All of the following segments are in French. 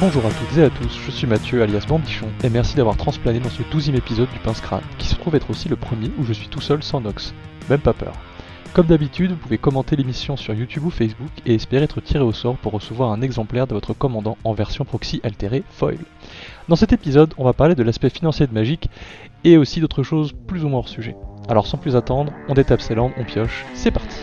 Bonjour à toutes et à tous, je suis Mathieu alias Bambichon et merci d'avoir transplané dans ce douzième épisode du Pince Crâne, qui se trouve être aussi le premier où je suis tout seul sans Nox. Même pas peur. Comme d'habitude, vous pouvez commenter l'émission sur YouTube ou Facebook et espérer être tiré au sort pour recevoir un exemplaire de votre commandant en version proxy altérée foil. Dans cet épisode, on va parler de l'aspect financier de Magic et aussi d'autres choses plus ou moins hors sujet. Alors sans plus attendre, on détape ses langues, on pioche, c'est parti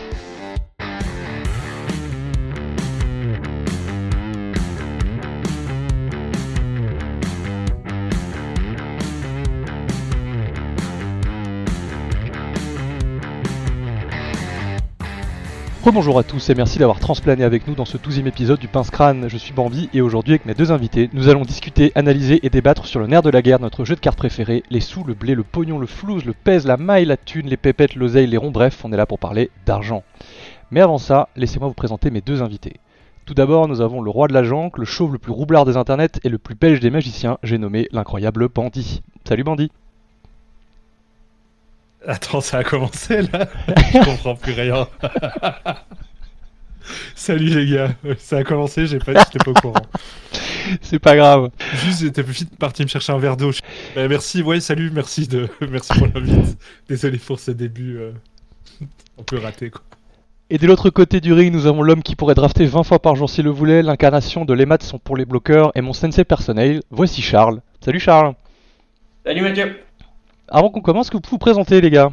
Bonjour à tous et merci d'avoir transplané avec nous dans ce douzième épisode du Pince Crâne. Je suis Bambi et aujourd'hui avec mes deux invités, nous allons discuter, analyser et débattre sur le nerf de la guerre, notre jeu de cartes préféré, les sous, le blé, le pognon, le flouze, le pèse, la maille, la thune, les pépettes, l'oseille, les ronds, bref, on est là pour parler d'argent. Mais avant ça, laissez-moi vous présenter mes deux invités. Tout d'abord, nous avons le roi de la janque, le chauve le plus roublard des internets et le plus belge des magiciens, j'ai nommé l'incroyable Bandy. Salut Bandy Attends, ça a commencé là Je comprends plus rien. Salut les gars, ça a commencé, j'ai pas, j'étais pas au courant. C'est pas grave. Juste, j'étais vite parti me chercher un verre d'eau. Euh, merci, ouais, salut, merci de, merci pour l'invite. Désolé pour ce début euh, un peu raté quoi. Et de l'autre côté du ring, nous avons l'homme qui pourrait drafter 20 fois par jour s'il le voulait, l'incarnation de les maths sont pour les bloqueurs et mon sensei personnel. Voici Charles. Salut Charles. Salut Mathieu. Avant qu'on commence, que vous pouvez vous présenter les gars?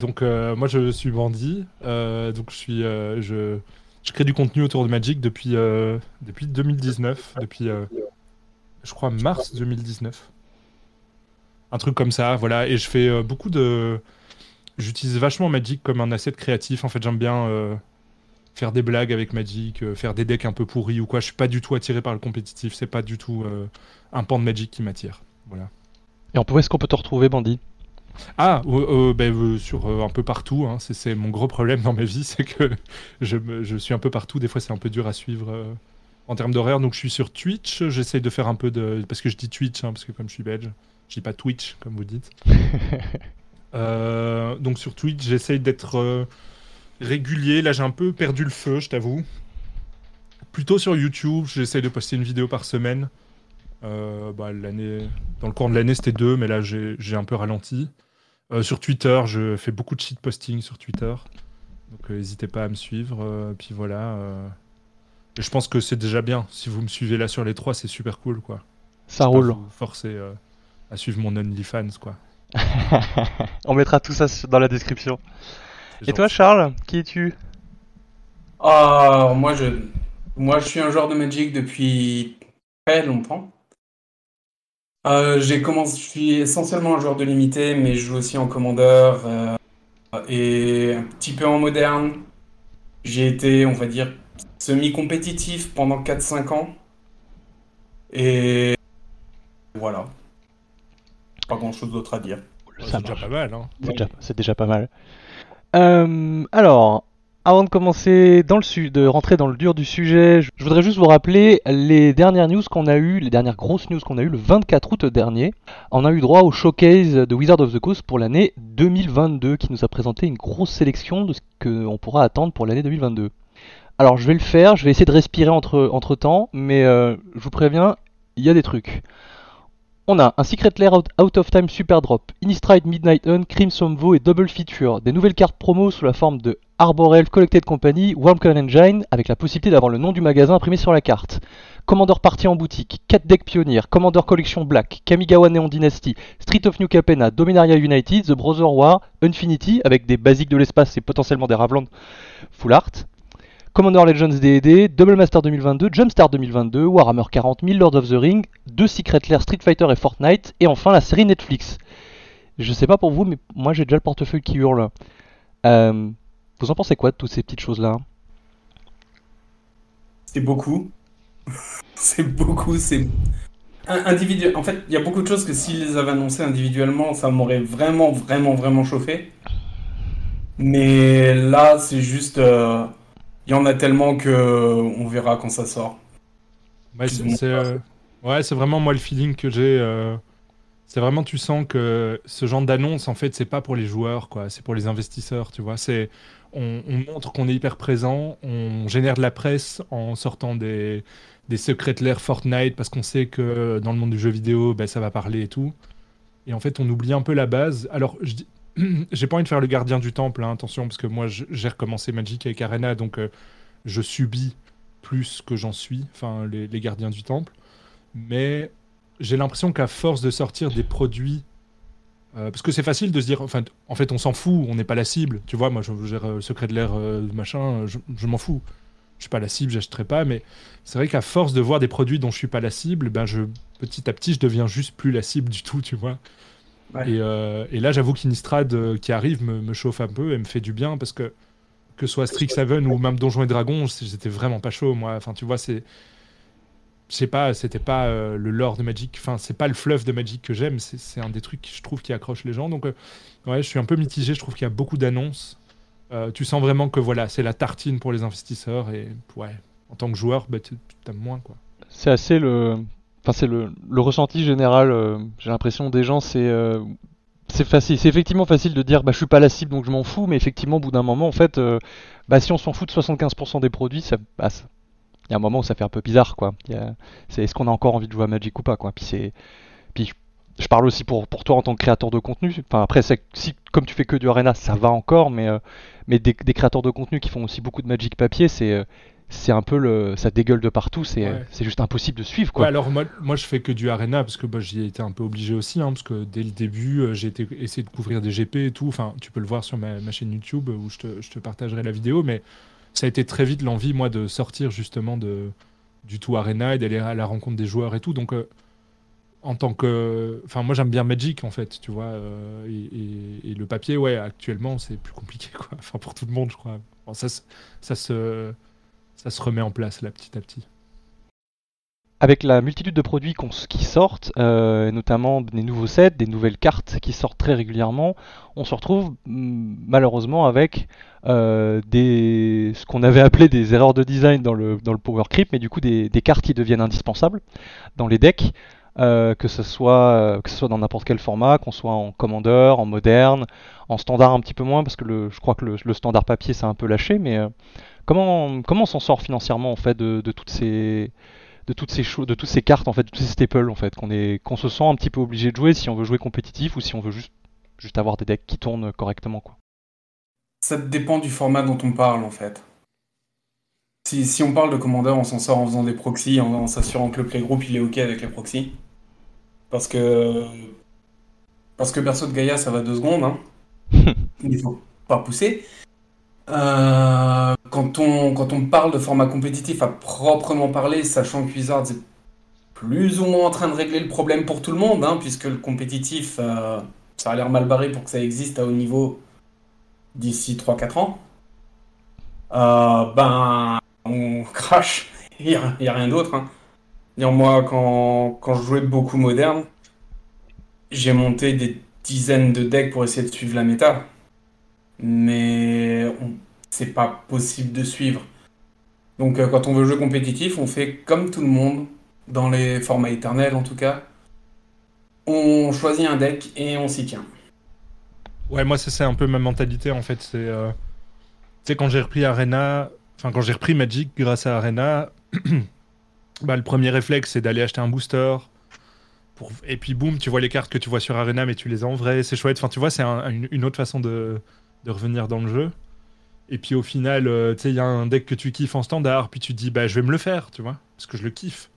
Donc euh, moi je suis Bandy, euh, donc euh, je, crée du contenu autour de Magic depuis depuis 2019, depuis je crois mars 2019, un truc comme ça, voilà. Et je fais beaucoup de, j'utilise vachement Magic comme un asset créatif. En fait, j'aime bien faire des blagues avec Magic, faire des decks un peu pourris ou quoi. Je suis pas du tout attiré par le compétitif. C'est pas du tout un pan de Magic qui m'attire. Voilà. Et où est-ce qu'on peut te retrouver Bandy Ah, euh, euh, ben, euh, sur euh, un peu partout. hein. C'est- mon gros problème dans ma vie, c'est que je, me- je suis un peu partout. Des fois, c'est un peu dur à suivre en termes d'horaire. Donc, je suis sur Twitch. J'essaye de faire un peu de. Parce que je dis Twitch, hein, parce que comme je suis belge, je dis pas Twitch, comme vous dites. Donc, sur Twitch, j'essaye d'être régulier. Là, j'ai un peu perdu le feu, je t'avoue. Plutôt sur YouTube, j'essaye de poster une vidéo par semaine. Euh, bah, l'année, dans le cours de l'année, c'était deux, mais là, j'ai j'ai un peu ralenti. Euh, sur Twitter, je fais beaucoup de shit posting sur Twitter. Donc, euh, n'hésitez pas à me suivre. euh, puis voilà. euh. Et je pense que c'est déjà bien. Si vous me suivez là sur les trois, c'est super cool, quoi. Ça Pas roule. Vous forcer euh, à suivre mon OnlyFans, quoi. On mettra tout ça dans la description. C'est Et toi. Charles, qui es-tu? Ah, moi je, moi je suis un joueur de Magic depuis très longtemps. Euh, j'ai commencé, je suis essentiellement un joueur de limité, mais je joue aussi en commandeur euh, et un petit peu en moderne. J'ai été, on va dire, semi-compétitif pendant 4-5 ans. Et voilà. Pas grand-chose d'autre à dire. Ouais, c'est déjà pas mal, hein. C'est déjà, c'est déjà pas mal. Euh, alors, avant de commencer dans le su- de rentrer dans le dur du sujet, je voudrais juste vous rappeler les dernières news qu'on a eues, les dernières grosses news qu'on a eues le 24 août dernier. On a eu droit au showcase de Wizard of the Coast pour l'année 2022 qui nous a présenté une grosse sélection de ce qu'on pourra attendre pour l'année 2022. Alors je vais le faire, je vais essayer de respirer entre, entre temps, mais euh, je vous préviens, il y a des trucs. On a un Secret Lair Out, of Time Super Drop, Innistride Midnight Hunt, Crimson Vow et Double Feature, des nouvelles cartes promo sous la forme de Arbor Elf Collected Company, Wormcon Engine, avec la possibilité d'avoir le nom du magasin imprimé sur la carte. Commander Party en boutique, 4 decks Pioneer, Commander Collection Black, Kamigawa Neon Dynasty, Street of New Capenna, Dominaria United, The Brother War, Infinity, avec des basiques de l'espace et potentiellement des Ravland Full Art. Commander Legends D&D, Double Master 2022, Jumpstart 2022, Warhammer 40 000, Lord of the Ring, deux Secret Lair Street Fighter et Fortnite, et enfin la série Netflix. Je sais pas pour vous, mais moi j'ai déjà le portefeuille qui hurle. Euh, vous en pensez quoi de toutes ces petites choses-là? C'est beaucoup. c'est beaucoup, c'est individu- En fait, il y a beaucoup de choses que s'ils les avaient annoncées individuellement, ça m'aurait vraiment, vraiment, vraiment chauffé. Mais là, c'est juste. euh, Il y en a tellement que on verra quand ça sort. Ouais, c'est euh, ouais, c'est vraiment moi le feeling que j'ai. euh, C'est vraiment, tu sens que ce genre d'annonce, en fait, c'est pas pour les joueurs, quoi. C'est pour les investisseurs, tu vois. C'est, on, montre qu'on est hyper présent, on génère de la presse en sortant des, secrets de l'air Fortnite parce qu'on sait que dans le monde du jeu vidéo, ben, ça va parler et tout. Et en fait, on oublie un peu la base. Alors, j'ai pas envie de faire le gardien du temple, hein, attention, parce que moi j'ai recommencé Magic avec Arena, donc euh, je subis plus que j'en suis, enfin les, gardiens du temple. Mais j'ai l'impression qu'à force de sortir des produits, euh, parce que c'est facile de se dire, enfin, en fait on s'en fout, on n'est pas la cible, tu vois, moi je gère le euh, secret de l'air, machin, je, m'en fous. Je suis pas la cible, j'achèterai pas, mais c'est vrai qu'à force de voir des produits dont je suis pas la cible, ben je petit à petit je deviens juste plus la cible du tout, tu vois. Euh, et, là, j'avoue qu'Inistrad euh, qui arrive me, chauffe un peu et me fait du bien parce que que ce soit Strixhaven ou même Donjons et Dragons, j'étais vraiment pas chaud moi. Enfin, tu vois, c'est sais pas, c'était pas euh, le lore de Magic, enfin, c'est pas le fluff de Magic que j'aime, c'est un des trucs que je trouve qui accroche les gens. Donc, ouais, je suis un peu mitigé, je trouve qu'il y a beaucoup d'annonces. tu sens vraiment que voilà, c'est la tartine pour les investisseurs et ouais, en tant que joueur, bah, t'aimes moins quoi. C'est assez le Enfin, c'est le, ressenti général, euh, j'ai l'impression des gens, c'est euh, c'est facile, c'est effectivement facile de dire bah je suis pas la cible donc je m'en fous, mais effectivement au bout d'un moment en fait, euh, bah si on s'en fout de 75% des produits, ça, il y a un moment où ça fait un peu bizarre quoi. C'est est-ce qu'on a encore envie de jouer à Magic ou pas quoi. Puis c'est, puis je parle aussi pour, pour toi en tant que créateur de contenu. Enfin après si comme tu fais que du arena ça va encore, mais mais des, des, créateurs de contenu qui font aussi beaucoup de Magic papier, c'est c'est un peu le ça dégueule de partout c'est c'est juste impossible de suivre quoi alors moi, moi je fais que du arena parce que bah, j'y ai été un peu obligé aussi hein, parce que dès le début euh, j'ai été essayé de couvrir des GP et tout enfin tu peux le voir sur ma, chaîne YouTube où je te, je te, partagerai la vidéo mais ça a été très vite l'envie moi de sortir justement de du tout arena et d'aller à la rencontre des joueurs et tout. Donc euh, en tant que enfin moi j'aime bien Magic en fait tu vois euh, et, le papier ouais actuellement c'est plus compliqué quoi. Enfin pour tout le monde je crois. Ça ça se ça se remet en place là petit à petit. Avec la multitude de produits qui sortent, euh, notamment des nouveaux sets, des nouvelles cartes qui sortent très régulièrement, on se retrouve mm, malheureusement avec euh, des, ce qu'on avait appelé des erreurs de design dans le, dans le Power Creep, mais du coup des, cartes qui deviennent indispensables dans les decks, euh, que, ce soit, dans n'importe quel format, qu'on soit en Commander, en moderne, en standard un petit peu moins, parce que le, je crois que le, standard papier s'est un peu lâché, mais Comment, comment on s'en sort financièrement en fait de, toutes ces de toutes ces de toutes ces cartes en fait, de tous ces staples en fait, qu'on est qu'on se sent un petit peu obligé de jouer si on veut jouer compétitif ou si on veut juste juste avoir des decks qui tournent correctement quoi. Ça dépend du format dont on parle en fait. Si, si on parle de Commander, on s'en sort en faisant des proxys, en, s'assurant que le playgroup il est ok avec les proxys. Parce que parce que perso de Gaïa ça va deux secondes. Hein. il faut pas pousser. Euh, quand, on, quand on parle de format compétitif à proprement parler, sachant que Wizards est plus ou moins en train de régler le problème pour tout le monde, hein, puisque le compétitif, euh, ça a l'air mal barré pour que ça existe à haut niveau d'ici 3-4 ans, euh, ben on crache, il n'y a, rien d'autre. Hein. Moi, quand, quand je jouais beaucoup moderne, j'ai monté des dizaines de decks pour essayer de suivre la méta mais c'est pas possible de suivre. Donc euh, quand on veut jouer compétitif, on fait comme tout le monde, dans les formats éternels en tout cas. On choisit un deck et on s'y tient. Ouais, moi c'est un peu ma mentalité en fait. C'est euh... quand j'ai repris Arena, enfin quand j'ai repris Magic grâce à Arena, bah, le premier réflexe c'est d'aller acheter un booster. Et puis boum, tu vois les cartes que tu vois sur Arena, mais tu les as en vrai, c'est chouette. Enfin, tu vois, c'est une autre façon de, de revenir dans le jeu. Et puis au final, euh, tu sais, il y a un deck que tu kiffes en standard, puis tu te dis, bah je vais me le faire, tu vois, parce que je le kiffe.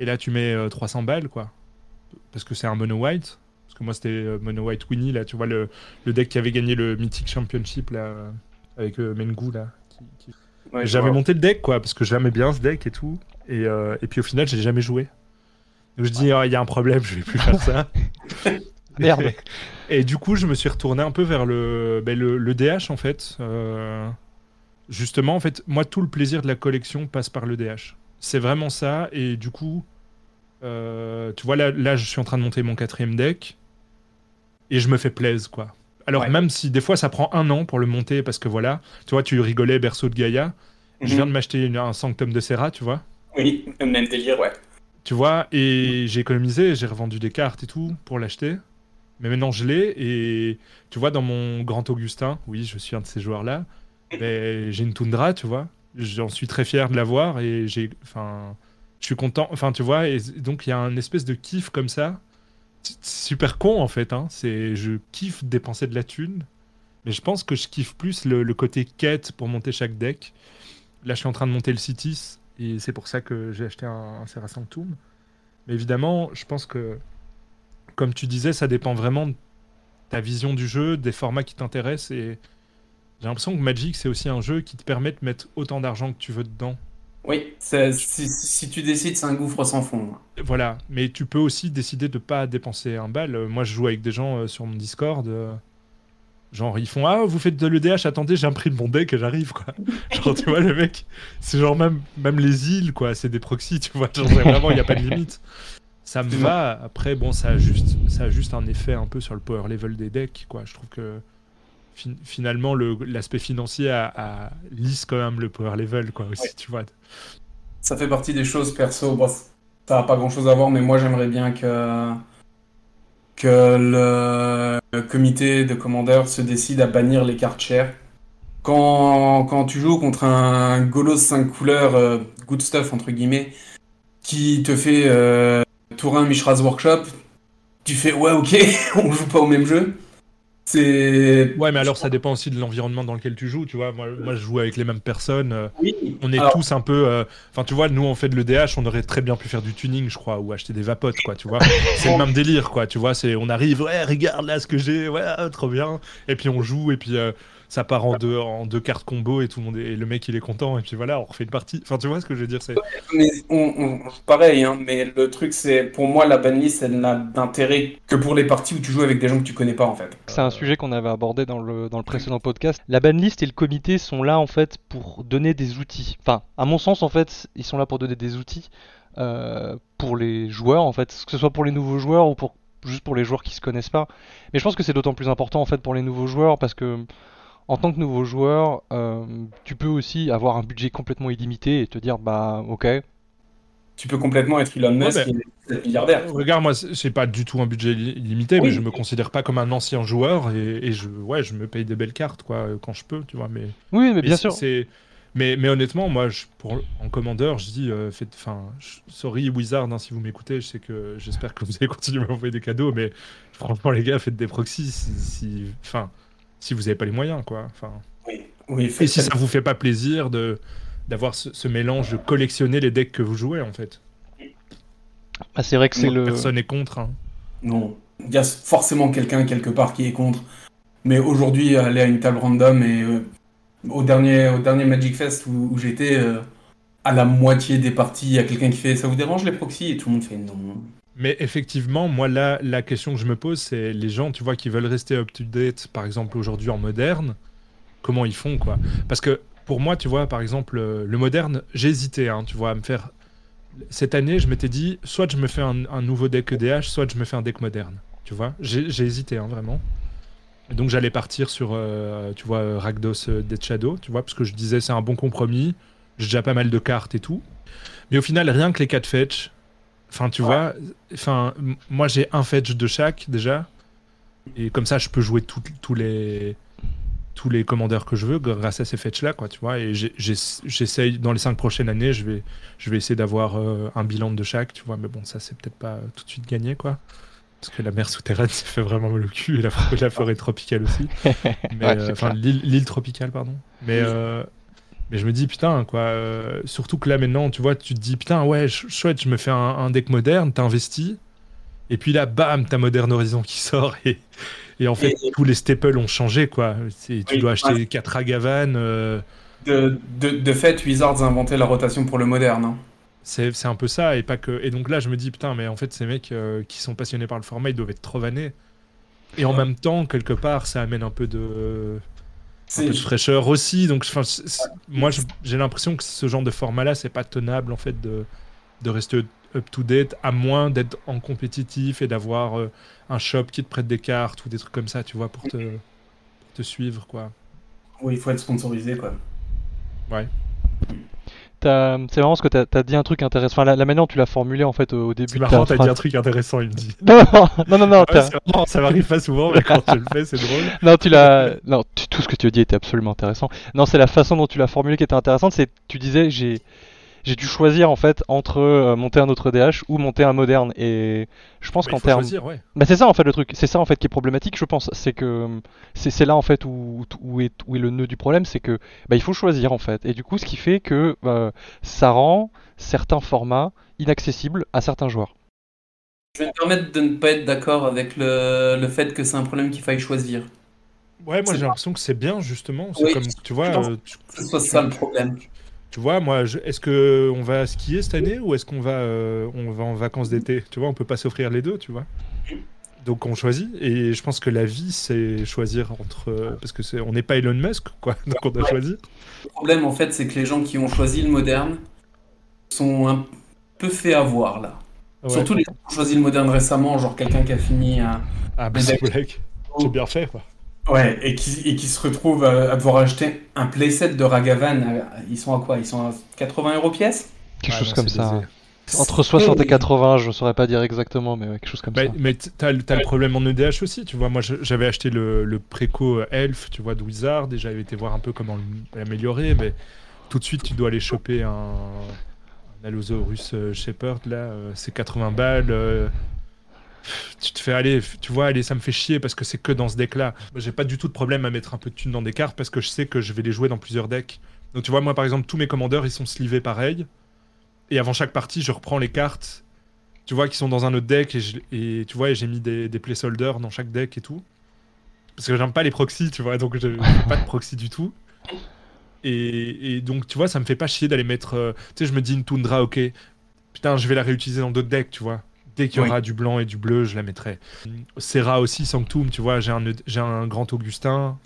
Et là, tu mets 300 euh, balles, quoi. Parce que c'est un mono white. Parce que moi, c'était euh, mono white Winnie, là, tu vois, le, le, deck qui avait gagné le Mythic Championship, là, avec Mengu, là. J'avais monté le deck, quoi, parce que j'aimais bien ce deck et tout. Et, et puis au final, j'ai jamais joué. Donc je dis, oh, il y a un problème, je vais plus faire ça. Merde. Et du coup, je me suis retourné un peu vers le, ben, le, DH en fait. Euh, justement, en fait, moi, tout le plaisir de la collection passe par le DH. C'est vraiment ça. Et du coup, euh, tu vois, là, là, je suis en train de monter mon quatrième deck. Et je me fais plaisir, quoi. Alors, même si des fois ça prend un an pour le monter, parce que voilà, tu vois, tu rigolais, berceau de Gaïa. Je mhm. viens de m'acheter un Sanctum de Serra, tu vois. Oui, même délire, ouais. Tu vois, et j'ai économisé, j'ai revendu des cartes et tout pour l'acheter. Mais maintenant, je l'ai. Et tu vois, dans mon Grand Augustin, oui, je suis un de ces joueurs-là, Ben, j'ai une Tundra, tu vois. J'en suis très fier de l'avoir et j'ai. Enfin. Je suis content. Enfin, tu vois, et donc il y a un espèce de kiff comme ça. Super con en fait. Hein. C'est, je kiffe dépenser de la thune. Mais je pense que je kiffe plus le, le côté quête pour monter chaque deck. Là, je suis en train de monter le Citis et c'est pour ça que j'ai acheté un, un Serra Sanctum. Mais évidemment, je pense que, comme tu disais, ça dépend vraiment de ta vision du jeu, des formats qui t'intéressent. Et j'ai l'impression que Magic, c'est aussi un jeu qui te permet de mettre autant d'argent que tu veux dedans. Oui, c'est- si, si tu décides, c'est un gouffre sans fond. Voilà, mais tu peux aussi décider de pas dépenser un bal. Euh, Moi, je joue avec des gens euh, sur mon Discord. euh, genre, ils font Ah, vous faites de l'EDH, attendez, j'ai imprimé mon deck et j'arrive, quoi. genre, tu vois, le mec, c'est genre même, même les îles, quoi, c'est des proxys, tu vois. Genre, vraiment, il n'y a pas de limite. Ça me va. Après, bon, ça a, juste, ça a juste un effet un peu sur le power level des decks, quoi. Je trouve que fin- finalement, le- l'aspect financier a, a- lisse quand même le power level, quoi, aussi, tu vois. Ça fait partie des choses perso. Bon, ça n'a pas grand-chose à voir, mais moi j'aimerais bien que, que le, le comité de commandeurs se décide à bannir les cartes chères. Quand, quand tu joues contre un Golos 5 couleurs, euh, good stuff entre guillemets, qui te fait euh, tour 1 Mishra's Workshop, tu fais ouais, ok, on joue pas au même jeu. C'est. Ouais, mais alors ça dépend aussi de l'environnement dans lequel tu joues, tu vois. Moi, moi je joue avec les mêmes personnes. euh, Oui. On est Alors, tous un peu. euh, Enfin, tu vois, nous on fait de l'EDH, on aurait très bien pu faire du tuning, je crois, ou acheter des vapotes, quoi, tu vois. C'est le même délire, quoi, tu vois. C'est, on arrive, ouais, regarde là ce que j'ai, ouais, trop bien. Et puis on joue, et puis euh, ça part en deux, en deux cartes combo, et tout le monde, est- et le mec il est content, et puis voilà, on refait une partie. Enfin, tu vois ce que je veux dire, c'est. Mais on, on- pareil, hein, mais le truc c'est, pour moi, la banlist, elle n'a d'intérêt que pour les parties où tu joues avec des gens que tu connais pas en fait. C'est un sujet qu'on avait abordé dans le, dans le précédent podcast. La banlist et le comité sont là en fait pour donner des outils. Enfin, à mon sens en fait, ils sont là pour donner des outils euh, pour les joueurs en fait, que ce soit pour les nouveaux joueurs ou pour juste pour les joueurs qui se connaissent pas. Mais je pense que c'est d'autant plus important en fait pour les nouveaux joueurs parce que en tant que nouveau joueur, euh, tu peux aussi avoir un budget complètement illimité et te dire bah ok, Tu peux complètement être Elon Musk Ouais, et être milliardaire. Regarde, moi, c'est- pas du tout un budget li- limité, Oui. mais je me considère pas comme un ancien joueur, et, et je, ouais, je me paye des belles cartes, quoi, euh, quand je peux, tu vois, mais. oui mais Mais bien sûr. c'est- Mais, mais honnêtement, moi, je, pour, en commandeur, je dis, euh, faites, enfin, je- sorry Wizard, hein, si vous m'écoutez, je sais que j'espère que vous allez continuer à m'envoyer des cadeaux, mais franchement, les gars, faites des proxys, si, si, enfin, si vous avez pas les moyens, quoi. Enfin, Oui, oui, et si ça vous fait pas plaisir de d'avoir ce, ce mélange de collectionner les decks que vous jouez, en fait. Ah, c'est vrai que c'est Moi, le. Personne n'est contre. hein. Non, il y a forcément quelqu'un quelque part qui est contre. Mais aujourd'hui, aller à une table random et euh, au dernier, au dernier Magic Fest où, où j'étais, euh, à la moitié des parties, il y a quelqu'un qui fait Ça vous dérange les proxys? Et tout le monde fait non. Mais effectivement, moi, là, la question que je me pose, c'est les gens, tu vois, qui veulent rester up-to-date, par exemple, aujourd'hui en moderne, comment ils font, quoi? Parce que pour moi, tu vois, par exemple, euh, le moderne, hésité, hein, tu vois, à me faire. Cette année, je m'étais dit, soit je me fais un, nouveau deck EDH, soit je me fais un deck moderne, tu vois? J'ai hésité, hein, vraiment. Donc, j'allais partir sur, euh, tu vois, Rakdos euh, Dead Shadow, tu vois, parce que je disais, c'est un bon compromis, j'ai déjà pas mal de cartes et tout. Mais au final, rien que les 4 fetch, enfin, tu Ouais. vois, enfin, moi, j'ai un fetch de chaque, déjà. Et comme ça, je peux jouer tous les tous les commandeurs que je veux grâce à ces fetch là quoi tu vois. Et j'essaye dans les cinq prochaines années je vais je vais essayer d'avoir euh, un bilan de chaque tu vois. Mais bon ça c'est peut-être pas tout de suite gagné quoi. Parce que la mer souterraine ça fait vraiment mal au cul et la, for- la forêt tropicale aussi. Ouais, euh, enfin l'île l'île tropicale pardon. Mais euh, mais je me dis putain quoi euh, surtout que là maintenant tu vois tu te dis putain ouais ch- chouette je me fais un, un deck moderne t'investis et puis là bam t'as Modern Horizon qui sort et et en fait Et- tous les staples ont changé quoi tu Oui, dois acheter ouais. 4 Agavan euh, De, de, de fait, Wizards a inventé la rotation pour le moderne. hein. c'est c'est un peu ça et pas que et donc là je me dis putain mais en fait ces mecs euh, qui sont passionnés par le format ils doivent être trop vannés et en Ouais. même temps quelque part ça amène un peu de un peu de fraîcheur aussi donc moi j'ai l'impression que ce genre de format là c'est pas tenable en fait de de rester up to date à moins d'être en compétitif et d'avoir euh, un shop qui te prête des cartes ou des trucs comme ça tu vois pour te pour te suivre quoi. Oui, il faut être sponsorisé, quoi. ouais. T'as- c'est marrant parce que t'as as dit un truc intéressant. Enfin, la, la manière dont tu l'as formulé en fait au, au début C'est marrant, t'as dit un truc intéressant, il me dit. Non, non, non, non, Ouais, marrant, ça m'arrive pas souvent, mais quand tu le fais, c'est drôle. non, tu l'as. Non, tu- tout ce que tu as dit était absolument intéressant. Non, c'est la façon dont tu l'as formulé qui était intéressante. C'est, tu disais, j'ai, j'ai dû choisir en fait entre euh, monter un autre DH ou monter un moderne. Et je pense qu'en termes, ouais. bah c'est ça en fait le truc. C'est ça en fait qui est problématique, je pense. C'est que c'est, là en fait où, où est, où est le nœud du problème, c'est que bah, il faut choisir en fait. Et du coup, ce qui fait que euh, ça rend certains formats inaccessibles à certains joueurs. Je vais me permettre de ne pas être d'accord avec le, le fait que c'est un problème qu'il faille choisir. Ouais, moi j'ai l'impression que c'est bien, justement. C'est Oui, comme, tu vois, je pense euh, tu, Que ce soit ça le problème. Tu vois, moi, je- est-ce que on va skier cette année ou est-ce qu'on va, euh, on va en vacances d'été? Tu vois, on peut pas s'offrir les deux, tu vois. Donc on choisit. Et je pense que la vie, c'est choisir entre, euh, parce que c'est, on n'est pas Elon Musk, quoi. Donc on a choisi. Le problème, en fait, c'est que les gens qui ont choisi le moderne sont un peu fait avoir, là. Ouais. Surtout les gens qui ont choisi le moderne récemment, genre quelqu'un qui a fini un... Ah, bah, c'est bien fait, quoi. Ouais, et qui, et qui se retrouve à, devoir acheter un playset de Ragavan. à- Ils sont à quoi? Ils sont à 80 euros pièce? Quelque Ah, chose comme ça. Entre 60 et 80, je saurais pas dire exactement, mais ouais, quelque chose comme Bah, ça. mais t'as, le- t'as le problème en EDH aussi, tu vois. Moi, j'avais acheté le, le préco euh, Elf, tu vois, de Wizard, et j'avais été voir un peu comment l'améliorer, mais tout de suite, tu dois aller choper un, un Allosaurus euh, Shepherd, là, euh, c'est 80 balles. Tu te fais aller, tu vois, ça me fait chier parce que c'est que dans ce deck-là. J'ai pas du tout de problème à mettre un peu de thunes dans des cartes parce que je sais que je vais les jouer dans plusieurs decks. Donc, tu vois, moi, par exemple, tous mes commandeurs, ils sont slivés pareil. Et avant chaque partie, je reprends les cartes tu vois, qui sont dans un autre deck et, tu vois, et j'ai mis des, des placeholders dans chaque deck et tout. Parce que j'aime pas les proxys, tu vois, donc je je fais pas de proxy du tout. Et, et donc, tu vois, ça me fait pas chier d'aller mettre. euh, tu sais, je me dis une Tundra, ok. Putain, je vais la réutiliser dans d'autres decks, tu vois. Dès qu'il y Oui. aura du blanc et du bleu, je la mettrai. Serra aussi, Sanctum, tu vois, j'ai un, un Grand Augustin,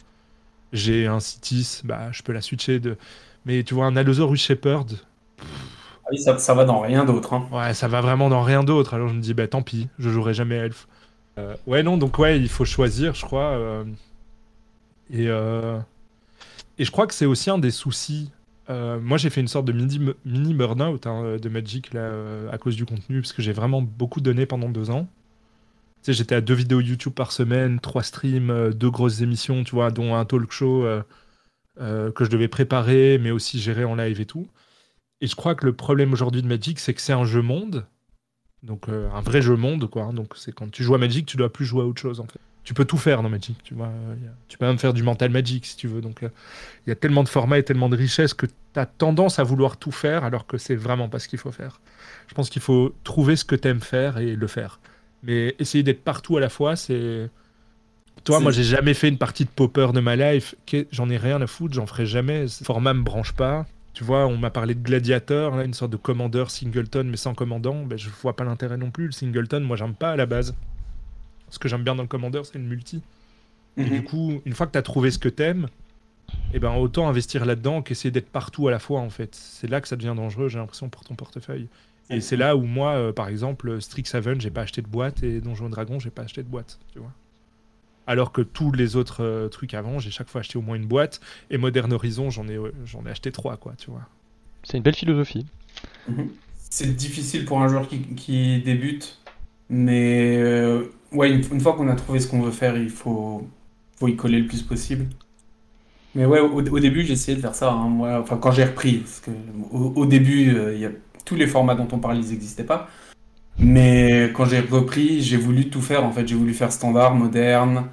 j'ai un Citis, bah, je peux la switcher de. Mais tu vois, un Allosaurus Shepherd, Ah oui, ça, ça va dans rien d'autre. Hein. Ouais, ça va vraiment dans rien d'autre. Alors je me dis, bah tant pis, je jouerai jamais elfe. Euh, ouais, non, donc ouais, il faut choisir, je crois. euh, et, euh, et je crois que c'est aussi un des soucis. Euh, moi, j'ai fait une sorte de mini, mini burn-out hein, de Magic là, euh, à cause du contenu, parce que j'ai vraiment beaucoup donné pendant deux ans. Tu sais, j'étais à deux vidéos YouTube par semaine, trois streams, euh, deux grosses émissions, tu vois, dont un talk show euh, euh, que je devais préparer, mais aussi gérer en live et tout. Et je crois que le problème aujourd'hui de Magic, c'est que c'est un jeu monde. Donc euh, un vrai jeu monde, quoi. Donc c'est quand tu joues à Magic, tu dois plus jouer à autre chose, en fait. Tu peux tout faire dans Magic, tu vois. Tu peux même faire du mental Magic, si tu veux. Donc euh, il y a tellement de formats et tellement de richesses que tu as tendance à vouloir tout faire, alors que c'est vraiment pas ce qu'il faut faire. Je pense qu'il faut trouver ce que tu aimes faire et le faire. Mais essayer d'être partout à la fois, c'est... Toi, moi, j'ai jamais fait une partie de Popper de ma life. J'en ai rien à foutre, j'en ferai jamais. Ce format me branche pas. Tu vois, on m'a parlé de gladiateur, là, une sorte de commandeur singleton, mais sans commandant. Ben, je vois pas l'intérêt non plus. Le singleton, moi, j'aime pas à la base. Ce que j'aime bien dans le commandeur, c'est le multi. Et Mhm. du coup, une fois que tu as trouvé ce que t'aimes, eh ben, autant investir là-dedans qu'essayer d'être partout à la fois, en fait. C'est là que ça devient dangereux, j'ai l'impression, pour ton portefeuille. Et c'est là où moi, euh, par exemple, Strixhaven, j'ai pas acheté de boîte et Donjon et Dragon, j'ai pas acheté de boîte, tu vois. Alors que tous les autres euh, trucs avant, j'ai chaque fois acheté au moins une boîte. Et Modern Horizon, j'en ai, euh, j'en ai acheté trois, quoi, tu vois. C'est une belle philosophie. Mhm. C'est difficile pour un joueur qui, qui débute, mais euh, ouais, une, fois qu'on a trouvé ce qu'on veut faire, il faut, faut y coller le plus possible. Mais ouais, au, début, j'ai essayé de faire ça. hein, moi, enfin, quand j'ai repris, parce que au, début, euh, tous les formats dont on parle, ils n'existaient pas. Mais quand j'ai repris, j'ai voulu tout faire. En fait, j'ai voulu faire standard, moderne,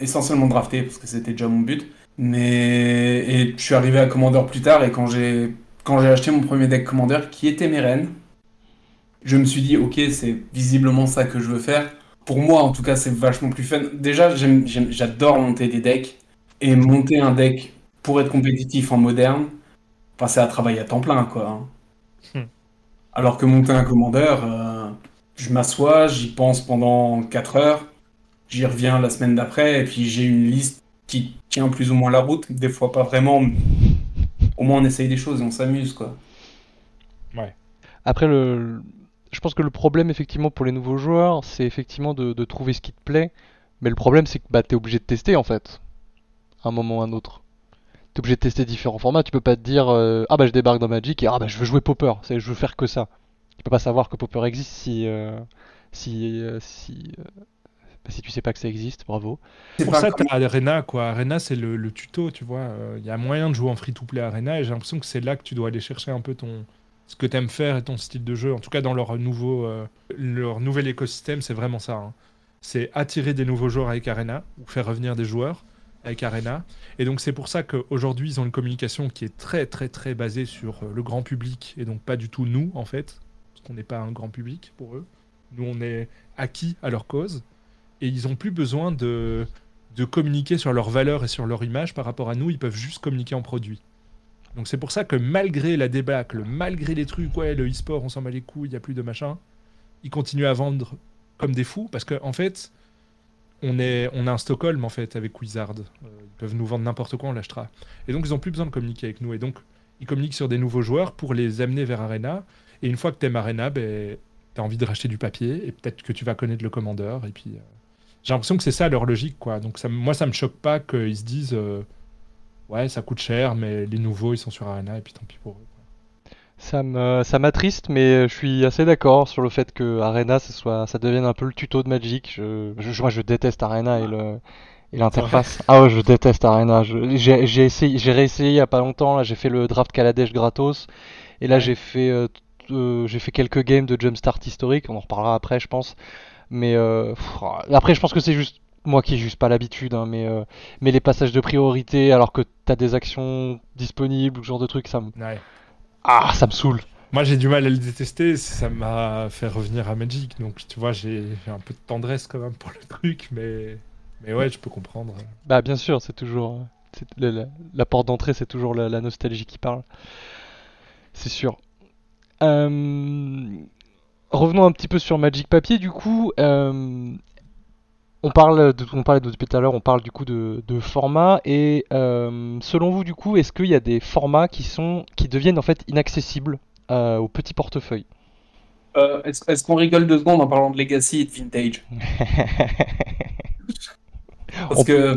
essentiellement drafté, parce que c'était déjà mon but. Mais et je suis arrivé à Commander plus tard, et quand j'ai quand j'ai acheté mon premier deck Commander, qui était Meren, je me suis dit, ok, c'est visiblement ça que je veux faire. Pour moi, en tout cas, c'est vachement plus fun. Déjà, j'adore monter des decks, et monter un deck pour être compétitif en moderne, enfin, c'est à travailler à temps plein, quoi. hein. Hmm. Alors que monter un commandeur, euh, je m'assois, j'y pense pendant 4 heures, j'y reviens la semaine d'après, et puis j'ai une liste qui tient plus ou moins la route, des fois pas vraiment, mais au moins on essaye des choses et on s'amuse, quoi. Après, le... je pense que le problème, effectivement, pour les nouveaux joueurs, c'est effectivement de, de trouver ce qui te plaît. Mais le problème, c'est que bah, t'es obligé de tester, en fait. À un moment ou à un autre. T'es obligé de tester différents formats. Tu peux pas te dire euh, ah bah je débarque dans Magic et ah bah je veux jouer Popper. C'est je veux faire que ça. Tu peux pas savoir que Popper existe si euh, si euh, si euh, bah, si tu sais pas que ça existe. Bravo. C'est Pour ça, comme- t'as Arena, quoi. Arena, c'est le, le tuto, tu vois. Il y a moyen de jouer en free-to-play Arena et j'ai l'impression que c'est là que tu dois aller chercher un peu ton ce que t'aimes faire et ton style de jeu. En tout cas, dans leur nouveau euh, leur nouvel écosystème, c'est vraiment ça. hein. C'est attirer des nouveaux joueurs avec Arena ou faire revenir des joueurs avec Arena. Et donc, c'est pour ça qu'aujourd'hui, ils ont une communication qui est très, très, très basée sur euh, le grand public et donc pas du tout nous, en fait. Parce qu'on n'est pas un grand public pour eux. Nous, on est acquis à leur cause et ils ont plus besoin de, de communiquer sur leurs valeurs et sur leur image par rapport à nous, ils peuvent juste communiquer en produit. Donc c'est pour ça que malgré la débâcle, malgré les trucs, ouais, le e-sport, on s'en bat les couilles, il n'y a plus de machin, ils continuent à vendre comme des fous parce qu'en en fait, on est, on a un Stockholm en fait avec Wizard. Euh, ils peuvent nous vendre n'importe quoi, on l'achètera. Et donc ils ont plus besoin de communiquer avec nous. Et donc ils communiquent sur des nouveaux joueurs pour les amener vers Arena. Et une fois que t'aimes Arena, ben, t'as envie de racheter du papier et peut-être que tu vas connaître le commandeur. Et puis euh, j'ai l'impression que c'est ça leur logique, quoi. Donc moi, ça me choque pas qu'ils se disent, euh, ouais, ça coûte cher, mais les nouveaux, ils sont sur Arena et puis tant pis pour eux. Ça me ça m'attriste, mais je suis assez d'accord sur le fait que Arena ça soit ça devienne un peu le tuto de Magic. Je, je- moi je déteste Arena et le et l'interface. Ah ouais, je déteste Arena. J'ai j'ai essayé, j'ai réessayé il y a pas longtemps. Là, j'ai fait le draft Kaladesh gratos et là Ouais. j'ai fait euh, euh, j'ai fait quelques games de Jumpstart historique. On en reparlera après, je pense. Mais euh, pff, après, je pense que c'est juste moi qui ai juste pas l'habitude, hein, mais euh, mais les passages de priorité alors que t'as des actions disponibles ou ce genre de trucs, ça me Ouais. ah ça me saoule. Moi, j'ai du mal à le détester, ça m'a fait revenir à Magic, donc tu vois, j'ai un peu de tendresse quand même pour le truc, mais, mais ouais, je peux comprendre. Bah bien sûr, c'est toujours la, la- la porte d'entrée, c'est toujours la, la nostalgie qui parle. C'est sûr. Euh, revenons un petit peu sur Magic Papier. Du coup, euh, on parle de, on parlait de depuis tout à l'heure, on parle du coup de, de format. Et euh, selon vous, du coup, est-ce qu'il y a des formats qui sont qui deviennent en fait inaccessibles euh, au petit portefeuille? Euh, est-ce, qu'on rigole deux secondes en parlant de Legacy et de Vintage? Parce On- que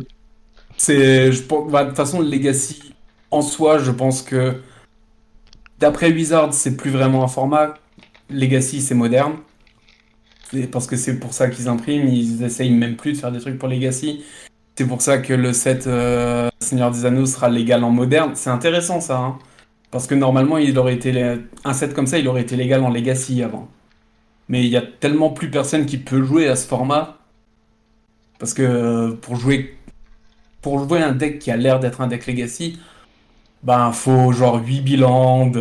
c'est, je pense, bah, de toute façon, le Legacy en soi, je pense que d'après Wizard, c'est plus vraiment un format. Legacy, c'est moderne. Parce que c'est pour ça qu'ils impriment. Ils essayent même plus de faire des trucs pour Legacy. C'est pour ça que le set euh, Seigneur des Anneaux sera légal en moderne. C'est intéressant ça, hein. Parce que normalement, il aurait été un set comme ça, il aurait été légal en Legacy avant. Mais il y a tellement plus personne qui peut jouer à ce format. Parce que pour jouer pour jouer un deck qui a l'air d'être un deck Legacy, ben faut genre 8 bilans,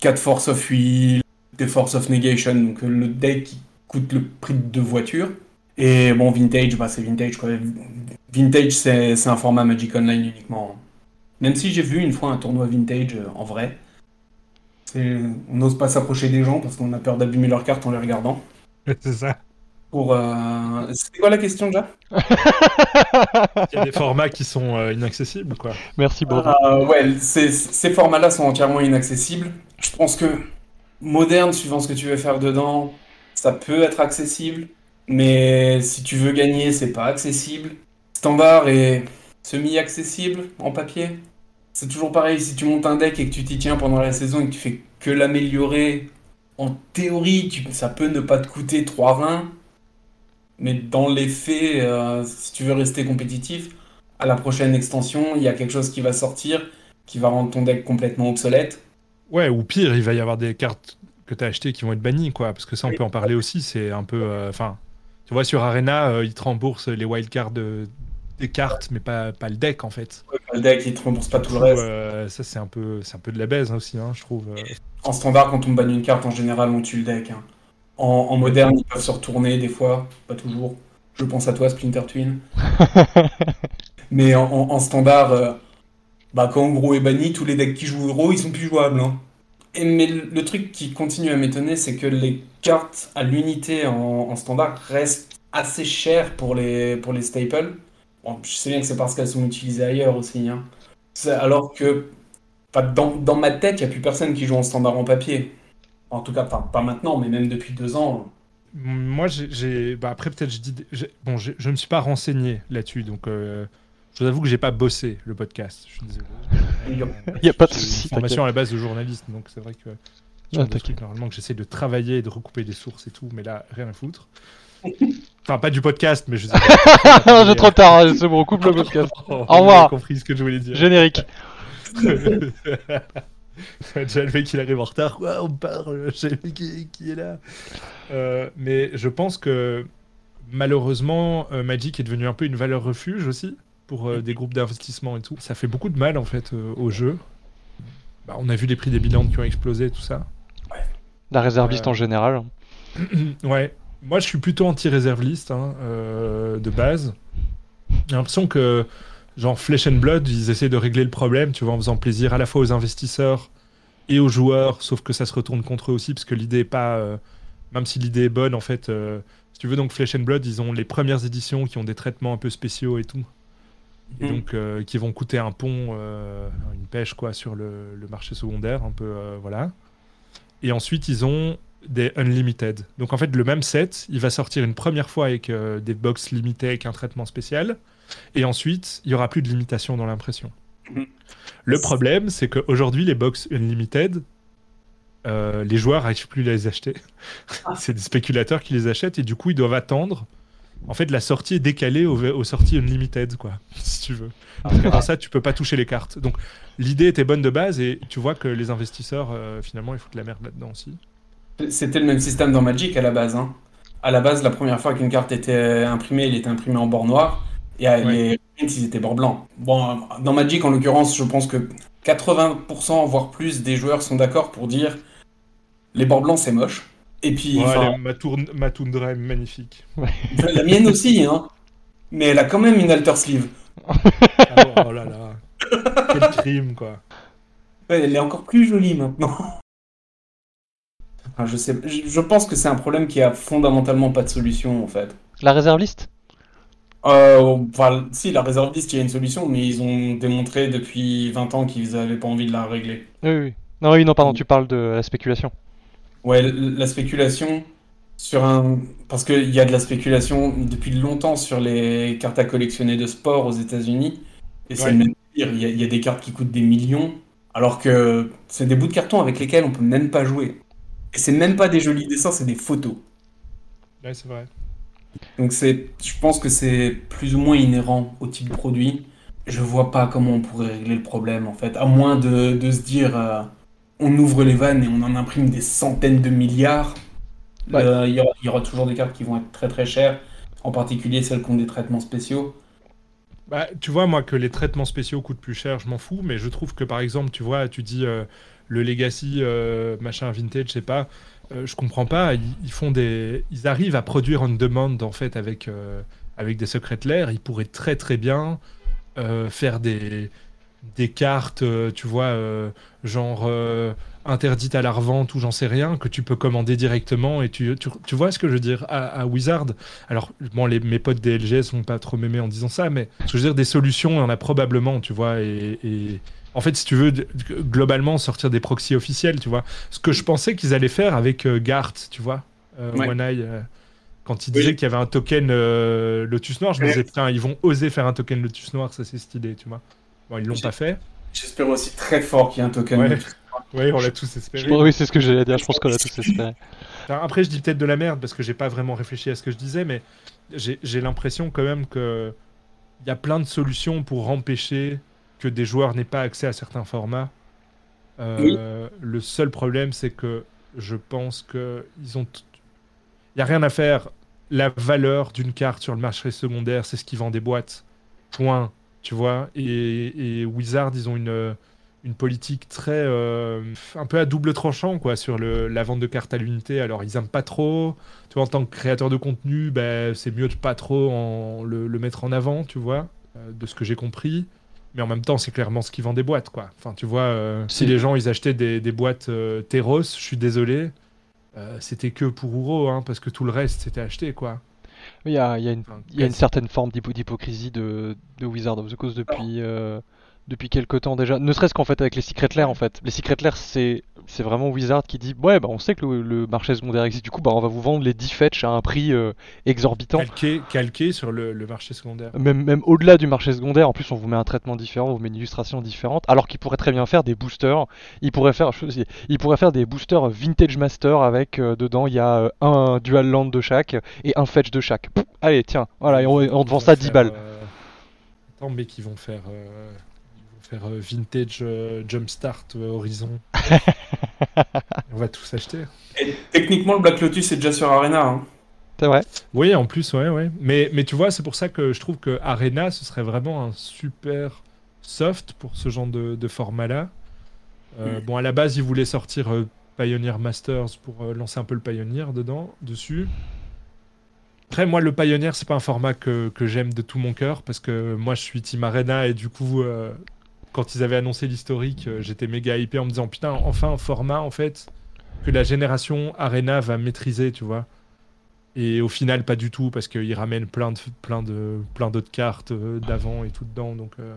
4 Force of Will, des Force of Negation, donc le deck qui coûte le prix de deux voitures. Et bon, Vintage, bah c'est Vintage quoi. Vintage, c'est c'est un format Magic Online uniquement. Même si j'ai vu une fois un tournoi Vintage euh, en vrai. On n'ose pas s'approcher des gens parce qu'on a peur d'abîmer leurs cartes en les regardant. c'est ça. Pour, euh, C'était quoi la question déjà? Il y a des formats qui sont euh, inaccessibles, quoi. Merci. Euh, ouais, ces, ces formats-là sont entièrement inaccessibles. Je pense que moderne, suivant ce que tu veux faire dedans, ça peut être accessible, mais si tu veux gagner, c'est pas accessible. Standard est semi-accessible en papier. C'est toujours pareil, si tu montes un deck et que tu t'y tiens pendant la saison et que tu fais que l'améliorer, en théorie, ça peut ne pas te coûter 3 reins, mais dans les faits, euh, si tu veux rester compétitif, à la prochaine extension, il y a quelque chose qui va sortir, qui va rendre ton deck complètement obsolète. Ouais, ou pire, il va y avoir des cartes que tu as achetées qui vont être bannies, quoi. Parce que ça, on peut en parler aussi. C'est un peu. euh, Enfin, tu vois, sur Arena, euh, ils te remboursent les wildcards de- des cartes, mais pas, pas le deck, en fait. Le deck, il te rembourse pas tout le reste. euh, ça, c'est un, peu, c'est un peu de la baise hein, aussi, hein, je trouve. euh. En standard, quand on banne une carte, en général, on tue le deck. hein. En, en moderne, ils peuvent se retourner des fois, pas toujours. Je pense à toi, Splinter Twin. Mais en, en- en standard, euh, bah, quand Gros est banni, tous les decks qui jouent Euro, ils sont plus jouables. hein. Mais le, truc qui continue à m'étonner, c'est que les cartes à l'unité en, standard restent assez chères pour les, pour les staples. Je sais bien que c'est parce qu'elles sont utilisées ailleurs aussi. hein. Alors que dans, dans ma tête, il n'y a plus personne qui joue en standard en papier. En tout cas, pas, maintenant, mais même depuis deux ans. Moi, j'ai-. Bah, après, peut-être, je dis. Bon, je ne me suis pas renseigné là-dessus, donc. euh, Je vous avoue que j'ai pas bossé le podcast. Je suis désolé. Il y a pas de souci. une formation à la base de journaliste, donc c'est vrai que Ah, trucs normalement que j'essaie de travailler et de recouper des sources et tout, mais là rien à foutre. Enfin pas du podcast, mais je sais pas. J'ai trop tard, hein, c'est bon, on coupe le podcast. Au revoir. J'ai compris ce que je voulais dire. Générique. Déjà le mec il arrive en retard, on parle, je sais qui, qui est là. Euh, mais je pense que malheureusement euh, Magic est devenu un peu une valeur refuge aussi pour euh, des groupes d'investissement et tout. Ça fait beaucoup de mal en fait euh, au jeu. Bah, on a vu les prix des bilans qui ont explosé tout ça. La réserviste Euh, en général. ouais, moi je suis plutôt anti-réserviste hein, de base. J'ai l'impression que, genre Flesh and Blood, ils essaient de régler le problème, tu vois, en faisant plaisir à la fois aux investisseurs et aux joueurs, sauf que ça se retourne contre eux aussi, parce que l'idée est pas. même si l'idée est bonne, en fait, si tu veux, donc Flesh and Blood, ils ont les premières éditions qui ont des traitements un peu spéciaux et tout. Et Mhm. donc, euh, qui vont coûter un pont, euh, une pêche, quoi, sur le, le marché secondaire, un peu, euh, voilà. Et ensuite, ils ont des Unlimited. Donc, en fait, le même set, il va sortir une première fois avec des box limitées avec un traitement spécial. Et ensuite, il y aura plus de limitation dans l'impression. Mhm. Le problème, c'est qu'aujourd'hui, les box Unlimited, les joueurs n'arrivent plus à les acheter. c'est des spéculateurs qui les achètent et du coup, ils doivent attendre. En fait, la sortie est décalée aux, aux sorties Unlimited, quoi, si tu veux. Parce qu'avant ça, tu peux pas toucher les cartes. Donc, l'idée était bonne de base et tu vois que les investisseurs, euh, finalement, ils foutent la merde là-dedans aussi. C'était le même système dans Magic à la base. Hein. À la base, la première fois qu'une carte était imprimée, elle était imprimée en bord noir. Et Ouais. les prints, ils étaient bord blanc. Bon, dans Magic, en l'occurrence, je pense que 80%, voire plus, des joueurs sont d'accord pour dire les bords blancs, c'est moche. Et puis, Ouais, la- ma, tourne, ma toundra est magnifique. la mienne aussi, hein. Mais elle a quand même une alter sleeve. Ah, oh là là. Quel crime, quoi. Ouais, elle est encore plus jolie maintenant. Enfin, je sais, je, je pense que c'est un problème qui a fondamentalement pas de solution en fait. La réserviste? Euh, enfin, si, la réserviste, il y a une solution, mais ils ont démontré depuis 20 ans qu'ils avaient pas envie de la régler. Oui, oui. Non, oui, non, pardon, tu parles de la spéculation. Ouais, la spéculation sur un. Parce qu'il y a de la spéculation depuis longtemps sur les cartes à collectionner de sport aux États-Unis. Et c'est Ouais. le même pire. Il y, a, il y a des cartes qui coûtent des millions, alors que c'est des bouts de carton avec lesquels on peut même pas jouer. Et c'est même pas des jolis dessins, c'est des photos. Ouais, c'est vrai. Donc c'est, je pense que c'est plus ou moins inhérent au type de produit. Je vois pas comment on pourrait régler le problème en fait, à moins de, de se dire euh, on ouvre les vannes et on en imprime des centaines de milliards. Ouais. Euh, Il y, aura, il y aura toujours des cartes qui vont être très très chères, en particulier celles qui ont des traitements spéciaux. Bah, tu vois, moi, que les traitements spéciaux coûtent plus cher, je m'en fous, mais je trouve que, par exemple, tu vois, tu dis euh, le Legacy, euh, machin, vintage, je sais pas, euh, je comprends pas, ils, ils font des... Ils arrivent à produire on demand, en fait, avec, euh, avec des secrets l'air, ils pourraient très très bien euh, faire des, des cartes, euh, tu vois, euh, genre euh, interdites à la revente ou j'en sais rien, que tu peux commander directement, et tu, tu, tu vois ce que je veux dire, à, à Wizard, alors, bon, les, mes potes des LGS sont pas trop mémés en disant ça, mais ce que je veux dire, des solutions, il y en a probablement, tu vois. Et, et- en fait, si tu veux, globalement, sortir des proxys officiels, tu vois. Ce que je pensais qu'ils allaient faire avec euh, Gart, tu vois, euh, Ouais. One Eye, euh, quand ils Oui. disaient qu'il y avait un token Lotus Noir, je me disais, putain, ils vont oser faire un token Lotus Noir, ça c'est cette idée, tu vois. Bon, ils l'ont pas fait. J'espère aussi très fort qu'il y ait un token. Ouais. Oui, on l'a tous espéré. Je pense- oui, c'est ce que j'allais dire, je pense qu'on a tous espéré. Après, je dis peut-être de la merde parce que j'ai pas vraiment réfléchi à ce que je disais, mais j'ai l'impression quand même que il y a plein de solutions pour empêcher que des joueurs n'aient pas accès à certains formats. Euh, Le seul problème, c'est que je pense que ils ont. Il y a rien à faire. La valeur d'une carte sur le marché secondaire, c'est ce qui vend des boîtes. Point. Tu vois. Et, et Wizard, ils ont une une politique très euh, un peu à double tranchant quoi sur le, la vente de cartes à l'unité. Alors ils aiment pas trop. Tu vois en tant que créateur de contenu ben, c'est mieux de pas trop en, le, le mettre en avant tu vois euh, de ce que j'ai compris. Mais en même temps c'est clairement ce qui vend des boîtes quoi. Enfin tu vois euh, si les gens ils achetaient des, des boîtes euh, Teros je suis désolé euh, c'était que pour Uro hein, parce que tout le reste c'était acheté quoi Il y a, il y a une, Enfin, il y a une quasi. certaine forme d'hypo- d'hypocrisie de, de Wizard of the Coast depuis, euh, depuis quelques temps déjà. Ne serait-ce qu'en fait avec les Secret Lair en fait. Les Secret Lair c'est C'est vraiment Wizard qui dit ouais bah on sait que le, le marché secondaire existe du coup bah on va vous vendre les 10 fetch à un prix euh, exorbitant. Calqué, calqué sur le, le marché secondaire. Même, même au-delà du marché secondaire, en plus on vous met un traitement différent, on vous met une illustration différente, alors qu'il pourrait très bien faire des boosters. Il pourrait faire, je sais- il pourrait faire des boosters vintage master avec euh, dedans il y a euh, un dual land de chaque et un fetch de chaque. Pouf, allez tiens, voilà, et on, on te vend ça vont 10 faire, balles. euh, Attends, mais qui vont faire, euh, faire euh, vintage euh, jumpstart euh, Horizon. On va tous acheter. Et techniquement, le Black Lotus est déjà sur Arena. hein. C'est vrai. Oui, en plus, ouais, ouais. Mais, mais tu vois, c'est pour ça que je trouve que Arena, ce serait vraiment un super soft pour ce genre de, de format-là. Euh, Mm. Bon, à la base, ils voulaient sortir euh, Pioneer Masters pour euh, lancer un peu le Pioneer dedans, dessus. Après, moi, le Pioneer, c'est pas un format que, que j'aime de tout mon cœur, parce que moi, je suis Team Arena, et du coup, euh, quand ils avaient annoncé l'historique, euh, j'étais méga hypé en me disant, putain, enfin un format, en fait, que la génération Arena va maîtriser, tu vois. Et au final, pas du tout, parce qu'ils ramènent plein de plein de plein d'autres cartes euh, d'avant et tout dedans. Donc, euh,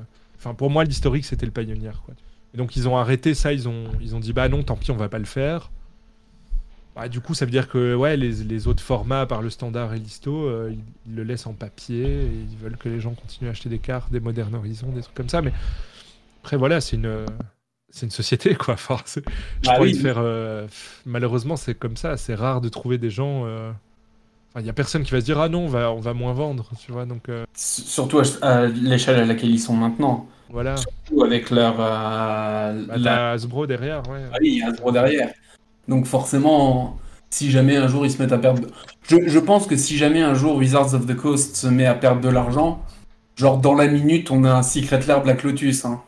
pour moi, l'historique c'était le Pioneer. Quoi. Et donc ils ont arrêté ça. Ils ont ils ont dit bah non, tant pis, on va pas le faire. Bah, du coup, ça veut dire que ouais, les, les autres formats, par le standard et l'histo, ils, le laissent en papier ils veulent que les gens continuent à acheter des cartes, des Modern Horizon, des trucs comme ça. Mais après, voilà, c'est une c'est une société quoi. Enfin, je Ah oui. faire. euh, Malheureusement, c'est comme ça. C'est rare de trouver des gens. euh, Enfin, il y a personne qui va se dire ah non, on va, on va moins vendre, tu vois. Donc euh, Surtout à, l'échelle à laquelle ils sont maintenant. voilà. Surtout avec leur. euh, Bah, la- Hasbro derrière, ouais. Ah oui, il y a un gros derrière. Donc forcément, si jamais un jour ils se mettent à perdre... Je, je pense que si jamais un jour Wizards of the Coast se met à perdre de l'argent, genre dans la minute, on a un Secret Lair Black Lotus. Hein.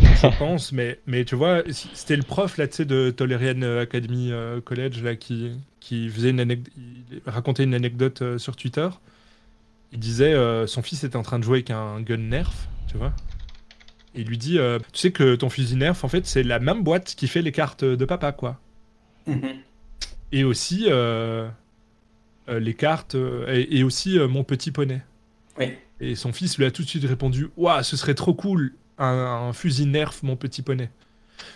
Je pense, mais, mais tu vois, c'était le prof là, de Tolerian Academy euh, College là, qui, qui faisait une anecdote, racontait une anecdote euh, sur Twitter. Il disait, euh, son fils était en train de jouer avec un gun Nerf, tu vois. Et il lui dit, euh, tu sais que ton fusil Nerf, en fait, c'est la même boîte qui fait les cartes de papa, quoi. Et aussi euh, euh, les cartes, euh, et, et aussi euh, mon petit poney. Oui. Et son fils lui a tout de suite répondu Waouh, ce serait trop cool, un, un fusil nerf, mon petit poney.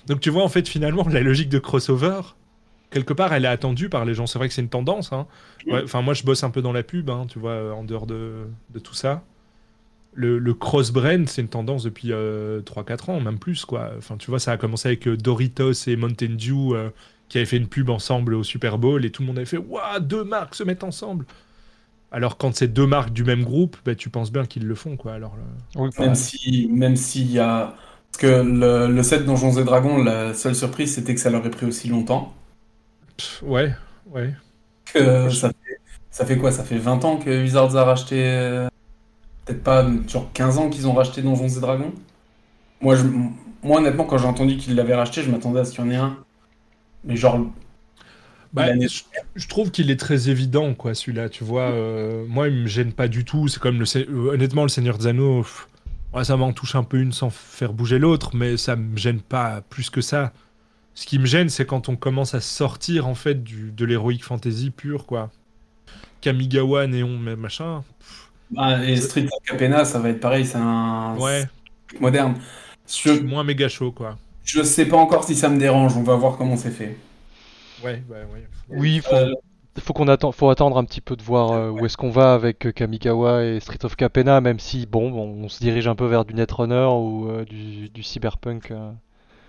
Donc tu vois, en fait, finalement, la logique de crossover, quelque part, elle est attendue par les gens. C'est vrai que c'est une tendance. Hein. Ouais, Enfin, moi, je bosse un peu dans la pub, hein, tu vois, en dehors de, de tout ça. Le, le cross-brand, c'est une tendance depuis euh, 3-4 ans, même plus, quoi. Enfin, tu vois, ça a commencé avec euh, Doritos et Mountain Dew euh, qui avaient fait une pub ensemble au Super Bowl et tout le monde avait fait Waouh, deux marques se mettent ensemble. Alors, quand c'est deux marques du même groupe, bah, tu penses bien qu'ils le font, quoi. Alors, le- Oui, Même si, même s'il y a... Parce que le, le set Donjons et Dragons, la seule surprise, c'était que ça leur ait pris aussi longtemps. Pff, ouais, ouais. Que ça, fait, ça fait quoi? Ça fait 20 ans que Wizards a racheté... euh, Peut-être pas, genre 15 ans qu'ils ont racheté Donjons et Dragons. Moi, je, moi honnêtement, quand j'ai entendu qu'ils l'avaient racheté, je m'attendais à ce qu'il y en ait un. Mais genre, Bah, je, je trouve qu'il est très évident, quoi, celui-là. Tu vois, euh, moi, il me gêne pas du tout. C'est comme le, euh, honnêtement, le Seigneur Zano, pff, ouais, ça m'en touche un peu une sans faire bouger l'autre, mais ça me gêne pas plus que ça. Ce qui me gêne, c'est quand on commence à sortir en fait du, de l'heroic fantasy pur, quoi. Kamigawa, Néon, mais machin. ah, et Street of Capena, ça va être pareil, c'est un Ouais, truc moderne. je suis Je, moins méga chaud, quoi. je sais pas encore si ça me dérange, on va voir comment c'est fait. Ouais, bah ouais. Oui, faut, Euh, faut qu'on attend, faut attendre un petit peu de voir euh, où est-ce qu'on va avec euh, Kamigawa et Street of Capena, même si bon, on se dirige un peu vers du Netrunner ou euh, du, du cyberpunk. euh.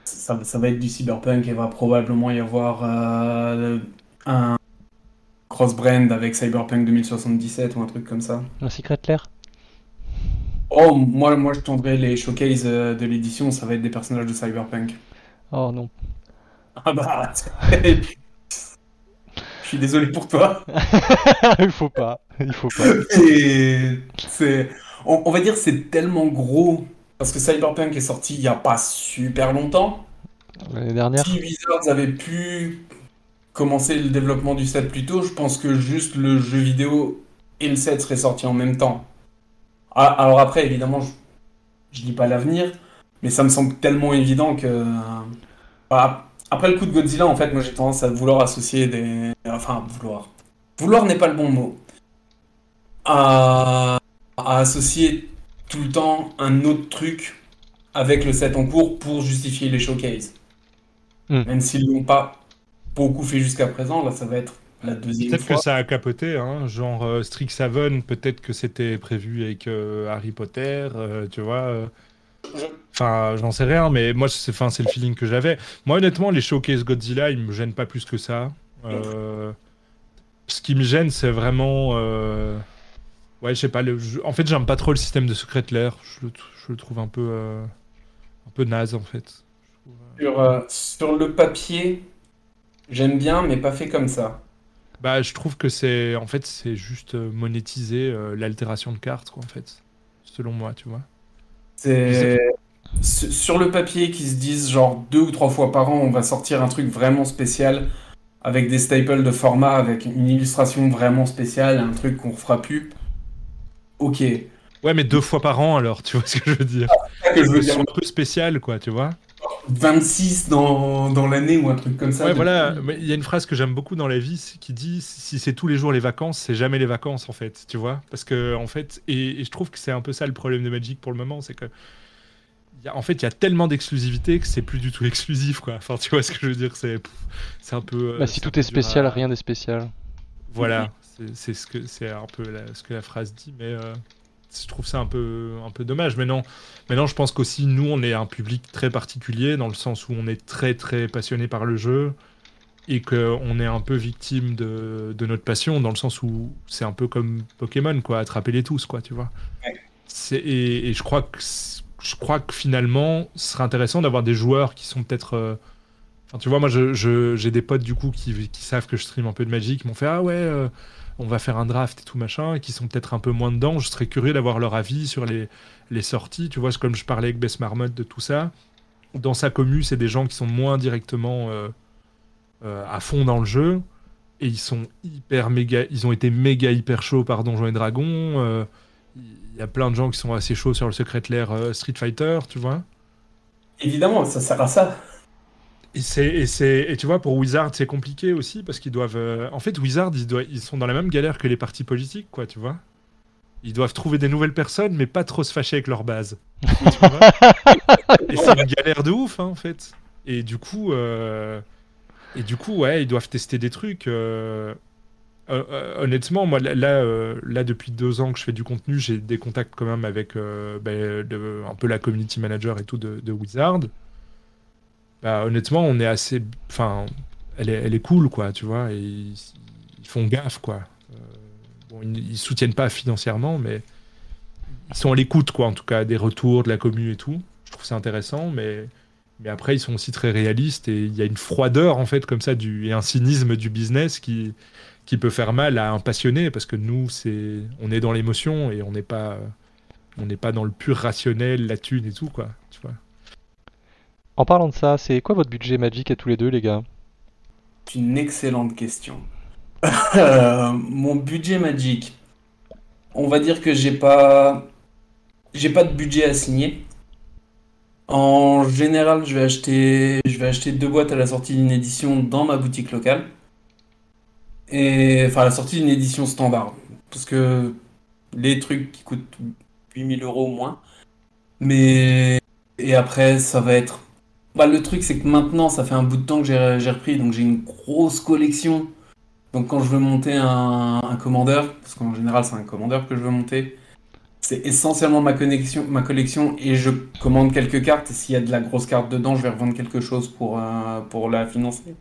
ça, ça va être du cyberpunk et va probablement y avoir euh, un cross-brand avec Cyberpunk 2077 ou un truc comme ça. Un Secret Lair? Oh, moi, moi je tendrai les showcases de l'édition, ça va être des personnages de Cyberpunk. Oh non. Ah bah, suis désolé pour toi. il faut pas, il faut pas. Et c'est, on, on va dire c'est tellement gros parce que Cyberpunk est sorti il y a pas super longtemps. L'année dernière. Si Wizards avait pu commencer le développement du set plus tôt, je pense que juste le jeu vidéo et le set seraient sortis en même temps. Ah, alors après, évidemment, je, je dis pas l'avenir, mais ça me semble tellement évident que. Bah, après le coup de Godzilla, en fait, moi j'ai tendance à vouloir associer des. Enfin, vouloir. Vouloir n'est pas le bon mot. À, à associer tout le temps un autre truc avec le set en cours pour justifier les showcases. Mm. Même s'ils l'ont pas beaucoup fait jusqu'à présent, là, ça va être la deuxième Peut-être fois. que ça a capoté, hein, genre euh, Strixhaven, peut-être que c'était prévu avec euh, Harry Potter, euh, tu vois. Enfin, j'en sais rien, mais moi, c'est enfin, le feeling que j'avais. Moi, honnêtement, les showcase Godzilla, ils me gênent pas plus que ça. Euh, ce qui me gêne, c'est vraiment. euh, Ouais, je sais pas. le- En fait, j'aime pas trop le système de secret lair. Je le, je le trouve un peu, euh, un peu naze, en fait. Sur, euh, sur le papier, j'aime bien, mais pas fait comme ça. Bah, je trouve que c'est, en fait, c'est juste monétiser l'altération de cartes, quoi, en fait. Selon moi, tu vois. C'est sur le papier qui se disent genre deux ou trois fois par an, on va sortir un truc vraiment spécial avec des staples de format, avec une illustration vraiment spéciale, un truc qu'on refera plus. Ok. Ouais, mais deux fois par an, alors, tu vois ce que je veux dire. ça que je veux C'est dire. un peu spécial, quoi, tu vois. 26 dans, dans l'année ou un truc comme ça. Ouais, depuis- voilà. Mais Il y a une phrase que j'aime beaucoup dans la vie qui dit si c'est tous les jours les vacances, c'est jamais les vacances, en fait, tu vois. Parce que, en fait, et, et je trouve que c'est un peu ça le problème de Magic pour le moment, c'est que. il y a- En fait, il y a tellement d'exclusivité que c'est plus du tout exclusif, quoi. Enfin, tu vois ce que je veux dire C'est un peu. euh, Bah, si tout est à- spécial, rien n'est spécial. Voilà, c'est- c'est ce que c'est un peu la- ce que la phrase dit, mais euh, je trouve ça un peu un peu dommage. Mais non, maintenant je pense qu'aussi nous on est un public très particulier dans le sens où on est très très passionné par le jeu et qu'on est un peu victime de, de notre passion dans le sens où c'est un peu comme Pokémon quoi, attraper-les tous quoi, tu vois. C'est et, et je crois que je crois que finalement ce serait intéressant d'avoir des joueurs qui sont peut-être euh, Tu vois, moi, je- je- j'ai des potes du coup qui, savent que je stream un peu de Magic, qui m'ont fait Ah ouais, euh, on va faire un draft et tout machin, et qui sont peut-être un peu moins dedans. Je serais curieux d'avoir leur avis sur les, sorties. Tu vois, comme je parlais avec Bess Marmotte de tout ça. Dans sa commu, c'est des gens qui sont moins directement euh, euh, à fond dans le jeu, et ils sont hyper méga, ils ont été méga hyper chauds par Donjons et Dragons. Il y a plein de gens qui sont assez chauds sur le Secret Lair Street Fighter, tu vois. Évidemment, ça sert à ça. Et, et, tu vois, pour Wizard, c'est compliqué aussi parce qu'ils doivent. euh, En fait, Wizard, ils, sont dans la même galère que les partis politiques, quoi, tu vois. Ils doivent trouver des nouvelles personnes, mais pas trop se fâcher avec leur base. et c'est une galère de ouf, hein, en fait. Et du coup, euh, et du coup, ouais, ils doivent tester des trucs. euh, honnêtement, moi, là, là, depuis deux ans que je fais du contenu, j'ai des contacts quand même avec ben, un peu la community manager et tout de, de Wizard. Bah, honnêtement, on est assez. Enfin, elle est, cool, quoi, tu vois. Et ils, font gaffe, quoi. Euh, ils, ils soutiennent pas financièrement, mais ils sont à l'écoute, quoi, en tout cas, des retours de la commu et tout. Je trouve ça intéressant, mais. Mais après, ils sont aussi très réalistes et il y a une froideur, en fait, comme ça, et un cynisme du business qui, qui peut faire mal à un passionné parce que nous, c'est, on est dans l'émotion et on n'est pas, on n'est pas dans le pur rationnel, la thune et tout, quoi. En parlant de ça, c'est quoi votre budget Magic à tous les deux, les gars? C'est une excellente question. Euh, mon budget Magic, on va dire que j'ai pas, j'ai pas de budget assigné. En général, je vais acheter, je vais acheter deux boîtes à la sortie d'une édition dans ma boutique locale. Et enfin, à la sortie d'une édition standard. Parce que les trucs qui coûtent 8000 euros au moins. Mais, et après, ça va être bah, le truc, c'est que maintenant, ça fait un bout de temps que j'ai repris, donc j'ai une grosse collection. Donc quand je veux monter un, un commandeur, parce qu'en général, c'est un commandeur que je veux monter, c'est essentiellement ma ma collection, et je commande quelques cartes, et s'il y a de la grosse carte dedans, je vais revendre quelque chose pour, euh, pour la financer.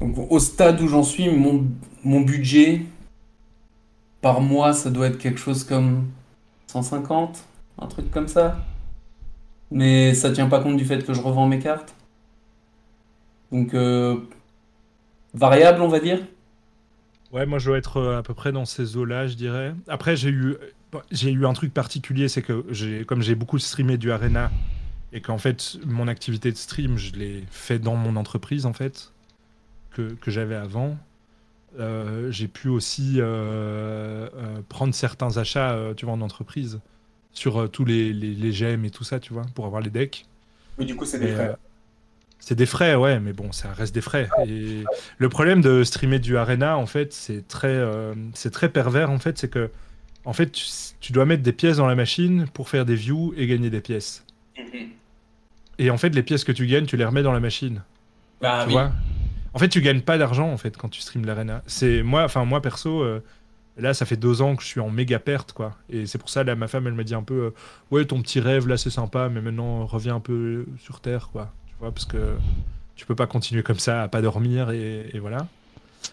Donc au stade où j'en suis, mon, mon budget par mois, ça doit être quelque chose comme 150, un truc comme ça. Mais ça tient pas compte du fait que je revends mes cartes. Donc, euh, variable, on va dire. Ouais, moi je dois être euh, à peu près dans ces eaux-là, je dirais. Après, j'ai eu, j'ai eu un truc particulier, c'est que comme j'ai beaucoup streamé du Arena et qu'en fait mon activité de stream, je l'ai fait dans mon entreprise en fait que, que j'avais avant. euh, j'ai pu aussi prendre certains achats, tu vois, en entreprise sur euh, tous les, les, les gemmes et tout ça, tu vois, pour avoir les decks. Mais du coup, c'est Mais, euh, c'est des frais, ouais, mais bon, ça reste des frais. Et le problème de streamer du Arena, en fait, c'est très, euh, c'est très pervers, en fait, c'est que, en fait, tu, tu dois mettre des pièces dans la machine pour faire des views et gagner des pièces. Et en fait, les pièces que tu gagnes, tu les remets dans la machine. Bah tu oui. vois? En fait, tu gagnes pas d'argent en fait quand tu streams l'arena. C'est moi, enfin moi perso, euh, là ça fait deux ans que je suis en méga perte quoi. Et c'est pour ça là ma femme elle m'a dit un peu, euh, ouais ton petit rêve là c'est sympa, mais maintenant reviens un peu sur terre quoi. Tu vois parce que tu peux pas continuer comme ça à pas dormir et, et voilà.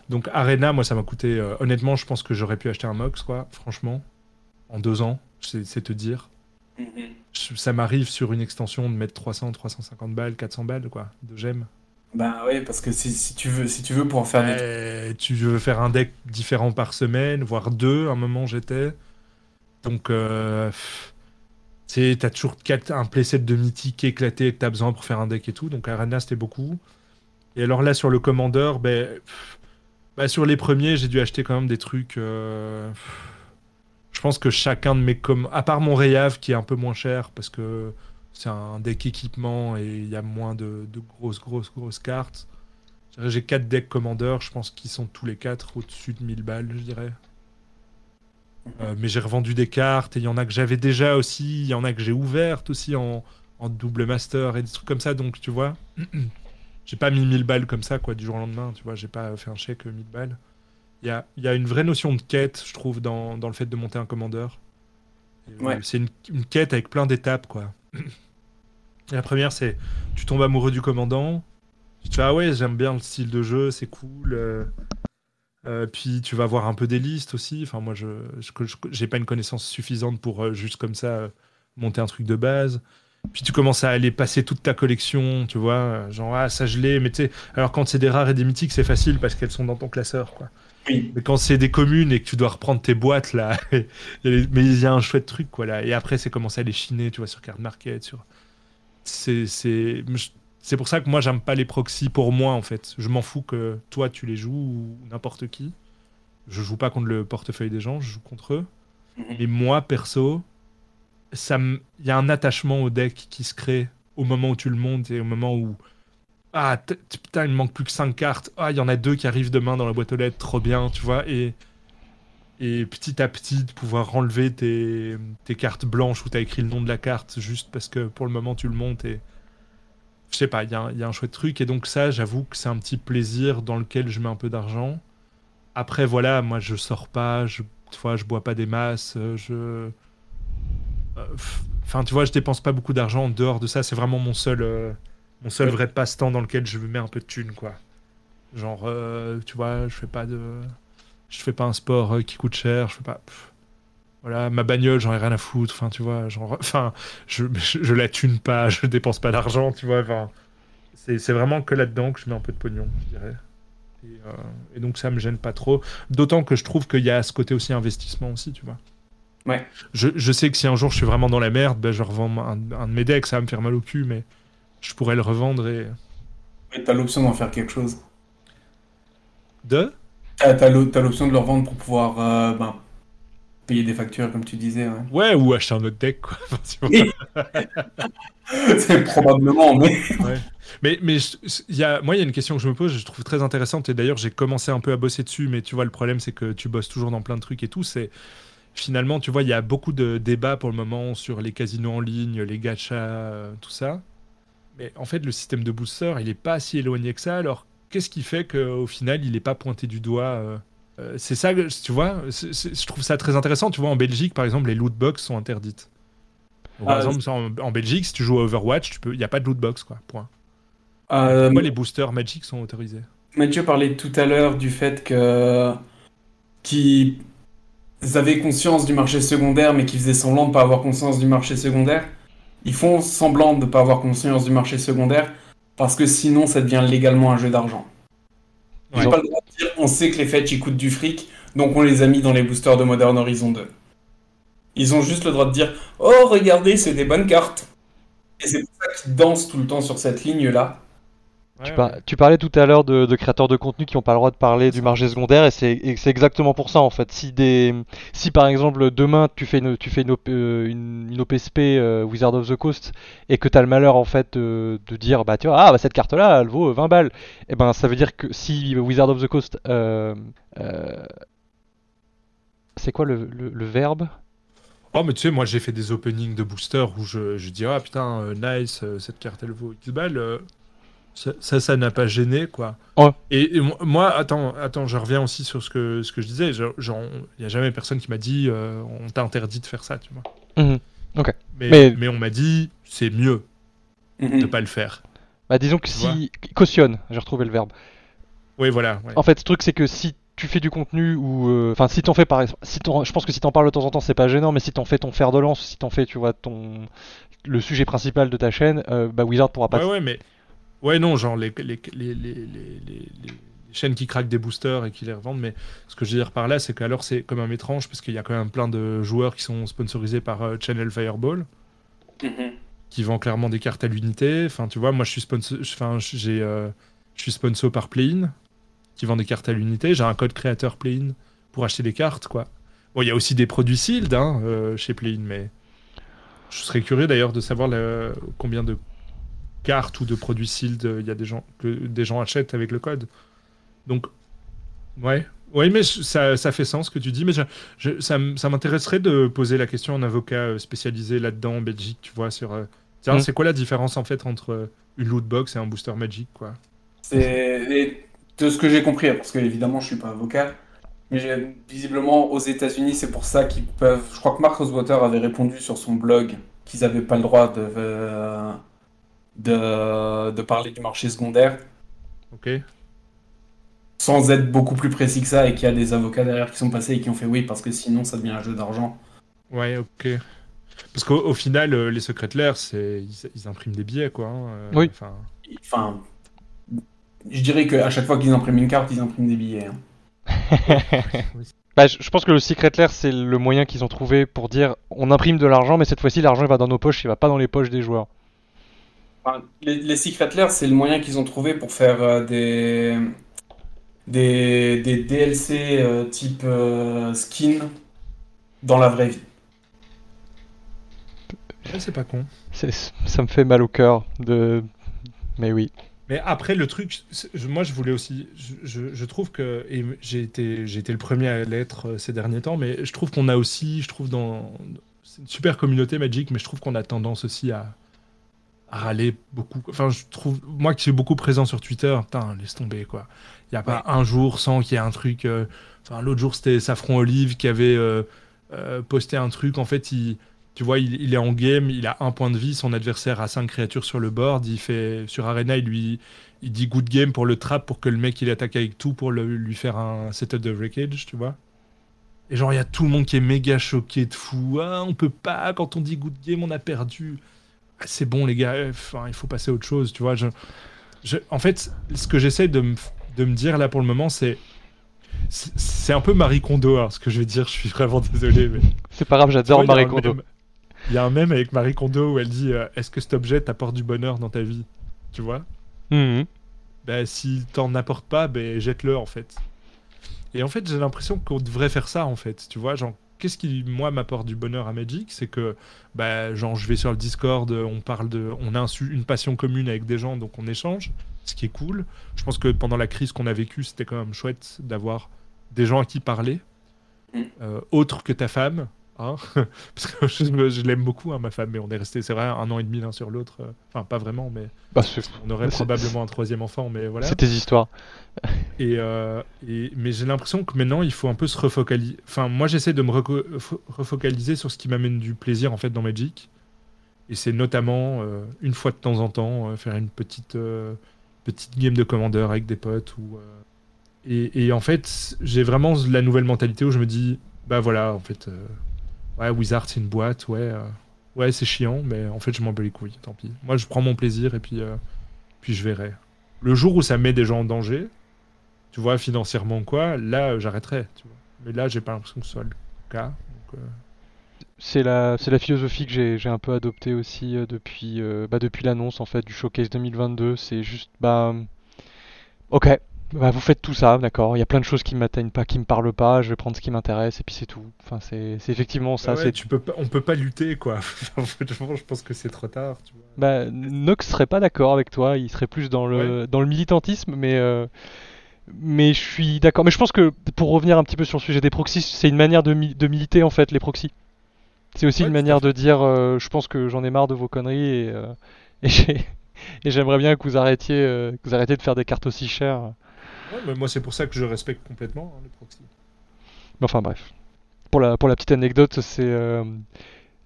Donc arena moi ça m'a coûté, euh, honnêtement je pense que j'aurais pu acheter un Mox quoi. Franchement, en deux ans, c'est te dire. Mhm. Je- Ça m'arrive sur une extension de mettre 300, 350 balles, 400 balles quoi de gemmes. Bah oui, parce que si, tu veux, si tu veux pouvoir faire des tu veux faire un deck différent par semaine, voire deux, à un moment j'étais. Donc, euh, tu t'as toujours quatre- un playset de mythique éclaté que t'as besoin pour faire un deck et tout. Donc, Arena, c'était beaucoup. Et alors là, sur le Commander, ben, bah, sur les premiers, j'ai dû acheter quand même des trucs. euh, je pense que chacun de mes com... À part mon Rayave qui est un peu moins cher parce que c'est un deck équipement et il y a moins de, de grosses, grosses, grosses cartes. J'ai 4 decks Commander, je pense qu'ils sont tous les 4 au-dessus de 1000 balles, je dirais. Euh, mais j'ai revendu des cartes et il y en a que j'avais déjà aussi, il y en a que j'ai ouvertes aussi en, en double master et des trucs comme ça. Donc tu vois, j'ai pas mis 1000 balles comme ça quoi du jour au lendemain, tu vois, j'ai pas fait un chèque 1000 balles. Il y a, y a une vraie notion de quête, je trouve, dans, dans le fait de monter un commandeur. Euh, Ouais. C'est une, une quête avec plein d'étapes quoi. La première c'est tu tombes amoureux du commandant, tu fais ah ouais j'aime bien le style de jeu, c'est cool. euh, euh, puis tu vas voir un peu des listes aussi. Enfin, moi, je j'ai pas une connaissance suffisante pour euh, juste comme ça monter un truc de base. Puis tu commences à aller passer toute ta collection, tu vois, genre ah ça je l'ai, mais tu sais, alors quand c'est des rares et des mythiques, c'est facile parce qu'elles sont dans ton classeur, quoi. Oui. Mais quand c'est des communes et que tu dois reprendre tes boîtes là, mais il y a un chouette truc quoi là. Et après c'est commencer à les chiner, tu vois, sur Card Market, sur. C'est c'est c'est pour ça que moi j'aime pas les proxys pour moi en fait. Je m'en fous que toi tu les joues ou n'importe qui. Je joue pas contre le portefeuille des gens, je joue contre eux. Mhm. Et moi perso, il y a un attachement au deck qui se crée au moment où tu le montes et au moment où ah putain il me manque plus que 5 cartes. Ah il y en a deux qui arrivent demain dans la boîte aux lettres, trop bien, tu vois et et petit à petit de pouvoir enlever tes, tes cartes blanches où tu as écrit le nom de la carte juste parce que pour le moment tu le montes et je sais pas, il y, a un- y a un chouette truc et donc ça j'avoue que c'est un petit plaisir dans lequel je mets un peu d'argent. Après voilà, moi je sors pas, je, tu vois, je bois pas des masses, euh, je... euh, Enfin tu vois, je dépense pas beaucoup d'argent en dehors de ça, c'est vraiment mon seul, euh, mon seul Ouais. vrai passe-temps dans lequel je mets un peu de thunes quoi. Genre, euh, tu vois, je fais pas de je fais pas un sport euh, qui coûte cher, je fais pas. pff. Voilà, ma bagnole, j'en ai rien à foutre. Enfin, tu vois, genre, enfin, je, je, je la thune pas, je dépense pas d'argent, tu vois. Enfin, c'est c'est vraiment que là-dedans que je mets un peu de pognon, je dirais. Et, euh, et donc ça me gêne pas trop. D'autant que je trouve qu'il y a ce côté aussi investissement aussi, tu vois. Ouais. Je, je sais que si un jour je suis vraiment dans la merde, ben, je revends un, un de mes decks, ça va me faire mal au cul, mais je pourrais le revendre et. Ouais, T'as l'option d'en faire quelque chose. De? T'as t'as t'as l'option de le revendre pour pouvoir euh, ben, payer des factures, comme tu disais. Ouais. Ouais, ou acheter un autre deck, quoi. Enfin, tu vois. Oui. C'est probablement, mais. Mais, mais il y a, moi, il y a une question que je me pose, je trouve très intéressante, et d'ailleurs, j'ai commencé un peu à bosser dessus, mais tu vois, le problème, c'est que tu bosses toujours dans plein de trucs et tout. C'est finalement, tu vois, il y a beaucoup de débats pour le moment sur les casinos en ligne, les gachas, euh, tout ça. Mais en fait, le système de booster, il est pas si éloigné que ça. Alors, qu'est-ce qui fait qu'au final, il n'est pas pointé du doigt euh, euh, C'est ça, tu vois, je trouve ça très intéressant. Tu vois, en Belgique, par exemple, les loot box sont interdites. Donc, par Ah, exemple, en, en Belgique, si tu joues à Overwatch, il n'y a pas de loot box, quoi. Point. Euh, Pourquoi les boosters Magic sont autorisés Mathieu parlait tout à l'heure du fait que qu'ils avaient conscience du marché secondaire, mais qu'ils faisaient semblant de ne pas avoir conscience du marché secondaire. Ils font semblant de ne pas avoir conscience du marché secondaire parce que sinon ça devient légalement un jeu d'argent. Ils Ouais. n'ont pas le droit de dire on sait que les fetch ils coûtent du fric, donc on les a mis dans les boosters de Modern Horizon 2. Ils ont juste le droit de dire oh regardez c'est des bonnes cartes. Et c'est pour ça qu'ils dansent tout le temps sur cette ligne là. Tu, par- tu parlais tout à l'heure de, de créateurs de contenu qui n'ont pas le droit de parler du marché secondaire et c'est exactement pour ça en fait. Si des si par exemple demain tu fais une tu fais une, OP euh, une, une OPSP euh, Wizard of the Coast et que tu as le malheur en fait euh, de dire bah tu vois ah bah cette carte là elle vaut euh, 20 balles et ben ça veut dire que si Wizard of the Coast euh, euh, c'est quoi le, le, le verbe? Oh, mais tu sais, moi j'ai fait des openings de boosters où je, je dis Ah putain, euh, nice, euh, cette carte elle vaut X balles. euh, Ça, ça, n'a pas gêné, quoi. Ouais. Et, et mo- moi, attends, attends, je reviens aussi sur ce que, ce que je disais. Genre, il n'y a jamais personne qui m'a dit euh, on t'a interdit de faire ça, tu vois. Mhm. Mais, Mais- mais... on m'a dit c'est mieux de Mhm. pas le faire. Bah, disons que Tu vois. si. Cautionne, j'ai retrouvé le verbe. Oui, voilà. ouais. En fait, ce truc, c'est que si tu fais du contenu ou. euh, Enfin, si t'en fais par exemple. Si t'en- je pense que si t'en parles de temps en temps, c'est pas gênant, mais si t'en fais ton fer de lance, si t'en fais, tu vois, ton. Le sujet principal de ta chaîne, euh, bah Wizard pourra pas. Ouais, ouais, mais. Ouais, non, genre les, les, les, les, chaînes qui craquent des boosters et qui les revendent. Mais ce que je veux dire par là, c'est qu'alors c'est quand même étrange parce qu'il y a quand même plein de joueurs qui sont sponsorisés par euh, Channel Fireball. Mhm. qui vend clairement des cartes à l'unité. Enfin, tu vois, moi, je suis sponsor, enfin, j'ai, euh, je suis sponsor par Playin, qui vend des cartes à l'unité. J'ai un code créateur Playin pour acheter des cartes, quoi. Bon, il y a aussi des produits sealed hein, euh, chez Playin, mais je serais curieux d'ailleurs de savoir le- combien de cartes ou de produits sealed euh, il y a des gens que des gens achètent avec le code. Donc, ouais. Oui, mais ça, ça fait sens ce que tu dis, mais je- je- ça, ça m'intéresserait de poser la question à un avocat euh, spécialisé là-dedans en Belgique, tu vois, sur... euh, tiens, Mm. c'est quoi la différence en fait entre une loot box et un booster Magic, quoi? C'est de ce que j'ai compris, parce que évidemment je suis pas avocat, mais j'ai- visiblement aux États-Unis c'est pour ça qu'ils peuvent. Je crois que Mark Rosewater avait répondu sur son blog qu'ils n'avaient pas le droit de, euh, de de parler du marché secondaire Ok sans être beaucoup plus précis que ça et qu'il y a des avocats derrière qui sont passés et qui ont fait oui parce que sinon ça devient un jeu d'argent. Ouais, ok. Parce qu'au au final, euh, les secrétaires, c'est ils, ils impriment des billets, quoi. hein, euh, Oui. enfin, Enfin, je dirais qu'à chaque fois qu'ils impriment une carte, ils impriment des billets. hein. Bah, je, je pense que le secret lair, c'est le moyen qu'ils ont trouvé pour dire on imprime de l'argent, mais cette fois-ci, l'argent il va dans nos poches, il va pas dans les poches des joueurs. Enfin, les, les Secret Lair, c'est le moyen qu'ils ont trouvé pour faire euh, des, des, des DLC euh, type euh, skin dans la vraie vie. ouais, c'est pas con. C'est- Ça me fait mal au cœur de. Mais oui. Mais après, le truc, c'est- je- moi, je voulais aussi. Je, je- je trouve que. Et j'ai été, j'ai été le premier à l'être euh, ces derniers temps, mais je trouve qu'on a aussi. Je trouve dans. C'est une super communauté Magic, mais je trouve qu'on a tendance aussi à. À râler beaucoup. Enfin, je trouve. Moi qui suis beaucoup présent sur Twitter, putain, laisse tomber, quoi. Il n'y a pas un jour sans qu'il y ait un truc. euh, Enfin, l'autre jour, c'était Safron Olive qui avait euh, euh, posté un truc. En fait, il. Tu vois, il, il est en game, il a un point de vie, son adversaire a cinq créatures sur le board, il fait sur Arena, il lui il dit good game pour le trap pour que le mec il attaque avec tout pour le- lui faire un setup de wreckage, tu vois. Et genre il y a tout le monde qui est méga choqué de fou. Ah, on peut pas quand on dit good game, on a perdu. C'est bon les gars, enfin, il faut passer à autre chose, tu vois. Je, je- en fait, ce que j'essaie de me, de me dire là pour le moment, c'est c'est un peu Marie Kondo, alors, ce que je vais dire, je suis vraiment désolé, mais C'est pas grave, j'adore Marie Kondo. Il y a un mème avec Marie Kondo où elle dit euh, Est-ce que cet objet t'apporte du bonheur dans ta vie Tu vois? Mhm. Ben, s'il t'en apporte pas, ben, jette-le en fait. Et en fait, j'ai l'impression qu'on devrait faire ça en fait. Tu vois, genre, qu'est-ce qui, moi, m'apporte du bonheur à Magic C'est que, ben, genre, je vais sur le Discord, on parle de. On a un une passion commune avec des gens, donc on échange, ce qui est cool. Je pense que pendant la crise qu'on a vécue, c'était quand même chouette d'avoir des gens à qui parler, Mm. euh, autres que ta femme. Hein Parce que je, me- je l'aime beaucoup, hein, ma femme, mais on est resté, c'est vrai, un an et demi l'un sur l'autre. euh, Enfin, pas vraiment, mais Bah, on aurait probablement un troisième enfant, mais voilà. c'est tes histoires. Et, euh, et- mais j'ai l'impression que maintenant, il faut un peu se refocaliser. Enfin, moi, j'essaie de me refocaliser sur ce qui m'amène du plaisir en fait dans Magic. Et c'est notamment euh, une fois de temps en temps euh, faire une petite petite game de commandeur avec des potes ou. et, et en fait, j'ai vraiment la nouvelle mentalité où je me dis, bah voilà, en fait, euh, ouais, Wizard c'est une boîte, ouais, euh, ouais, c'est chiant, mais en fait, je m'en bats les couilles, tant pis. Moi, je prends mon plaisir et puis euh, puis je verrai. Le jour où ça met des gens en danger, tu vois, financièrement quoi, là, euh, j'arrêterai. Mais là, j'ai pas l'impression que ce soit le cas. C'est la, la philosophie que j'ai, un peu adoptée aussi depuis, bah, depuis l'annonce en fait du showcase 2022. C'est juste, bah, ok, bah, vous faites tout ça, d'accord. Il y a plein de choses qui m'atteignent pas, qui me parlent pas. Je vais prendre ce qui m'intéresse et puis c'est tout. Enfin, c'est, effectivement ça. bah ouais, tu peux pas, on peut pas lutter, quoi. Je pense que c'est trop tard, tu vois. bah, Nox serait pas d'accord avec toi. Il serait plus dans le, dans le militantisme, mais. euh, mais je suis d'accord. Mais je pense que pour revenir un petit peu sur le sujet des proxys, c'est une manière de, mi- de militer en fait les proxys. C'est aussi Ouais, une manière de dire euh, je pense que j'en ai marre de vos conneries et, euh, et j'ai- et j'aimerais bien que vous arrêtiez, que vous arrêtiez de faire des cartes aussi chères. Ouais, mais moi, c'est pour ça que je respecte complètement hein, les proxys. Mais enfin bref. Pour la, pour la petite anecdote, c'est euh,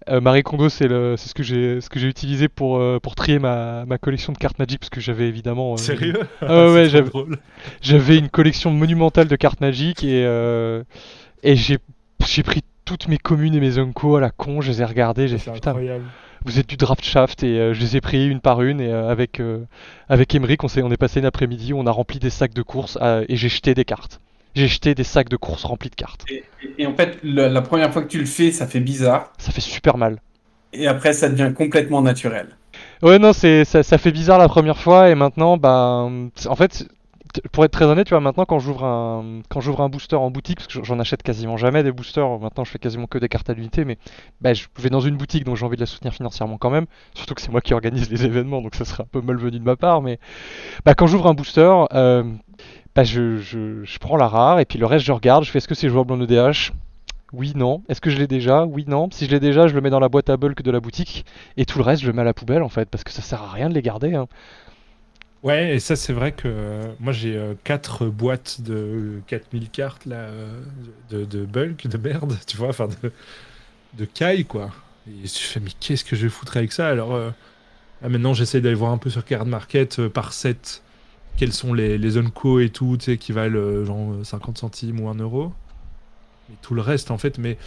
euh, Marie Kondo, c'est le, c'est ce que j'ai, ce que j'ai utilisé pour, euh, pour trier ma, ma collection de cartes Magic parce que j'avais évidemment. Sérieux? Ah ouais, j'avais- une collection monumentale de cartes Magic et, et j'ai, j'ai pris toutes mes communes et mes Unco à la con, je les ai regardées, j'ai fait putain, incroyable. Vous êtes du draft shaft et euh, je les ai pris une par une et euh, avec euh, avec Emeric on s'est on est passé une après-midi on a rempli des sacs de courses et j'ai jeté des cartes. J'ai jeté des sacs de courses remplis de cartes. Et, et- et en fait, le- la première fois que tu le fais, ça fait bizarre. Ça fait super mal. Et après, ça devient complètement naturel. Ouais non c'est ça, ça fait bizarre la première fois et maintenant bah en fait pour être très honnête tu vois maintenant quand j'ouvre un quand j'ouvre un booster en boutique parce que j'en achète quasiment jamais des boosters maintenant je fais quasiment que des cartes à l'unité mais bah, je vais dans une boutique donc j'ai envie de la soutenir financièrement quand même surtout que c'est moi qui organise les événements donc ça serait un peu malvenu de ma part mais bah quand j'ouvre un booster euh, bah je, je, prends la rare et puis le reste je regarde je fais est-ce que c'est jouable en EDH oui, non. Est-ce que je l'ai déjà? Oui, non. Si je l'ai déjà, je le mets dans la boîte à bulk de la boutique. Et tout le reste, je le mets à la poubelle en fait. Parce que ça sert à rien de les garder. hein. Ouais, et ça, c'est vrai que euh, moi, j'ai 4 boîtes de 4000 cartes là, euh, de, bulk, de merde, tu vois, enfin de, de caille, quoi. Et je fais, mais qu'est-ce que je vais foutre avec ça? Alors, euh, maintenant, j'essaie d'aller voir un peu sur Card Market euh, par set quels sont les, les et tout, tu sais, qui valent euh, genre euh, 50 centimes ou 1 euro. Et tout le reste, en fait, mais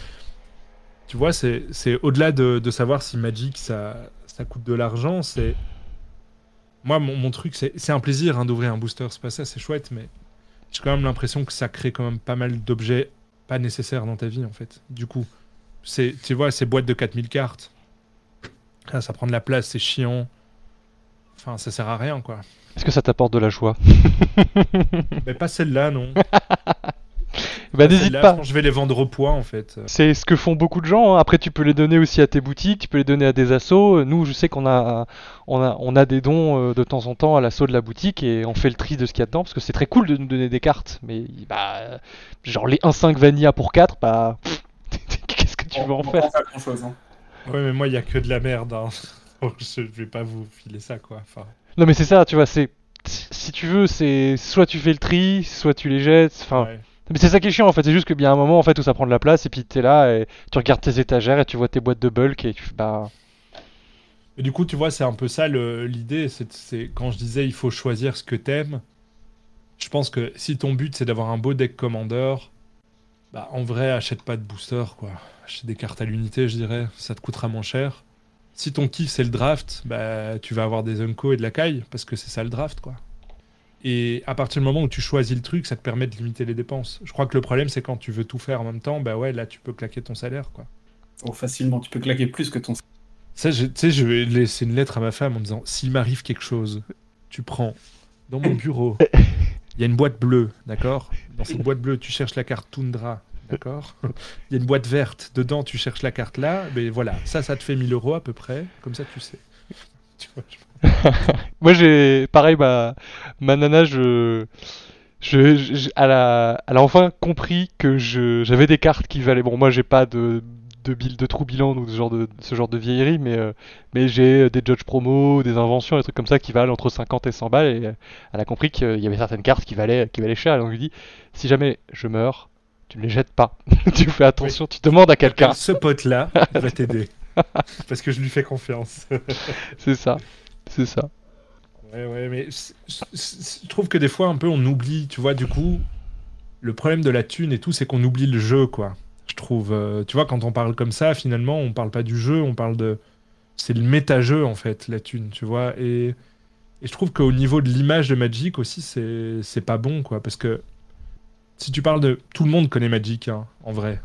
tu vois, c'est c'est au-delà de, de savoir si Magic ça, ça coûte de l'argent, c'est. Moi, mon, mon truc, c'est un plaisir hein, d'ouvrir un booster, c'est pas ça, c'est chouette, mais j'ai quand même l'impression que ça crée quand même pas mal d'objets pas nécessaires dans ta vie, en fait. Du coup, c'est tu vois, ces boîtes de 4000 cartes, ah, ça prend de la place, c'est chiant. Enfin, ça sert à rien, quoi. Est-ce que ça t'apporte de la joie? Mais pas celle-là, non. Bah n'hésite pas. je vais les vendre au poids, en fait. C'est ce que font beaucoup de gens. hein. Après, tu peux les donner aussi à tes boutiques, tu peux les donner à des assos. Nous, je sais qu'on a, on a, on a des dons euh, de temps en temps à l'assaut de la boutique et on fait le tri de ce qu'il y a dedans parce que c'est très cool de nous donner des cartes. Mais bah, euh, genre les 1-5 Vanilla pour 4, bah, qu'est-ce que tu veux en On faire grand chose. Hein. Ouais, mais moi, il y a que de la merde. Hein. Donc, je vais pas vous filer ça, quoi. Enfin, Non, mais c'est ça, tu vois. C'est si tu veux, c'est soit tu fais le tri, soit tu les jettes. Enfin, ouais. Mais c'est ça qui est chiant en fait, c'est juste qu'il y a un moment en fait où ça prend de la place et puis t'es là et tu regardes tes étagères et tu vois tes boîtes de bulk et tu fais bah Et du coup, tu vois, c'est un peu ça l'idée. C'est- quand je disais il faut choisir ce que t'aimes. Je pense que si ton but c'est d'avoir un beau deck commander, bah en vrai, achète pas de booster quoi. Achète des cartes à l'unité, je dirais. Ça te coûtera moins cher. Si ton kiff c'est le draft, bah tu vas avoir des Unco et de la caille parce que c'est ça le draft quoi. Et à partir du moment où tu choisis le truc, ça te permet de limiter les dépenses. Je crois que le problème c'est quand tu veux tout faire en même temps, bah ouais, là tu peux claquer ton salaire quoi. Oh, facilement, tu peux claquer plus que ton. Ça, je- tu sais, je vais laisser une lettre à ma femme en disant s'il m'arrive quelque chose, tu prends dans mon bureau, il y a une boîte bleue, d'accord? Dans cette boîte bleue, tu cherches la carte Tundra, d'accord? Il y a une boîte verte, dedans, tu cherches la carte là, mais voilà, ça, ça te fait 1000 euros à peu près, comme ça, tu sais. Tu vois, je- moi j'ai pareil ma ma nana je je, je- elle, a, elle a enfin compris que je j'avais des cartes qui valaient bon moi j'ai pas de de, de trou bilan ou ce genre de ce genre de vieillerie mais euh, mais j'ai des judge promo des inventions des trucs comme ça qui valent entre 50 et 100 balles. Et euh, elle a compris qu'il y avait certaines cartes qui valaient qui valaient cher. Et on lui dit si jamais je meurs tu ne les jettes pas. Tu fais attention tu demandes à quelqu'un. Ce pote-là va t'aider. Parce que je lui fais confiance. c'est ça c'est ça Ouais, ouais, mais je trouve que des fois, un peu, on oublie, tu vois, du coup, le problème de la thune et tout, c'est qu'on oublie le jeu, quoi. Je trouve, euh, tu vois, quand on parle comme ça, finalement, on parle pas du jeu, on parle de. C'est le méta-jeu, en fait, la thune, tu vois. Et, et je trouve qu'au niveau de l'image de Magic aussi, c'est c'est pas bon, quoi. Parce que si tu parles de. Tout le monde connaît Magic, hein, en vrai.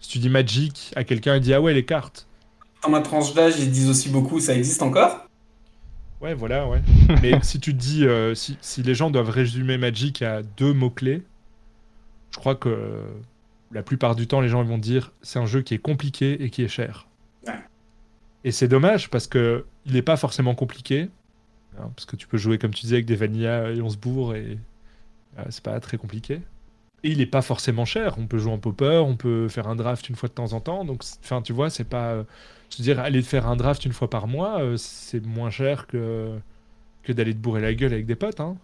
Si tu dis Magic à quelqu'un, il dit Ah ouais, les cartes. Dans ma tranche d'âge, ils disent aussi beaucoup, ça existe encore? Ouais, voilà, ouais. Mais si tu te dis, euh, si, si les gens doivent résumer Magic à deux mots-clés, je crois que euh, la plupart du temps, les gens vont dire c'est un jeu qui est compliqué et qui est cher. Et c'est dommage parce que il n'est pas forcément compliqué. hein, parce que tu peux jouer, comme tu disais, avec des vanillas et on se bourre et euh, c'est pas très compliqué. Et il est pas forcément cher. On peut jouer en popper, on peut faire un draft une fois de temps en temps. Donc, enfin, tu vois, c'est pas. Je veux dire, aller faire un draft une fois par mois, euh, c'est moins cher que, que d'aller te bourrer la gueule avec des potes. Hein.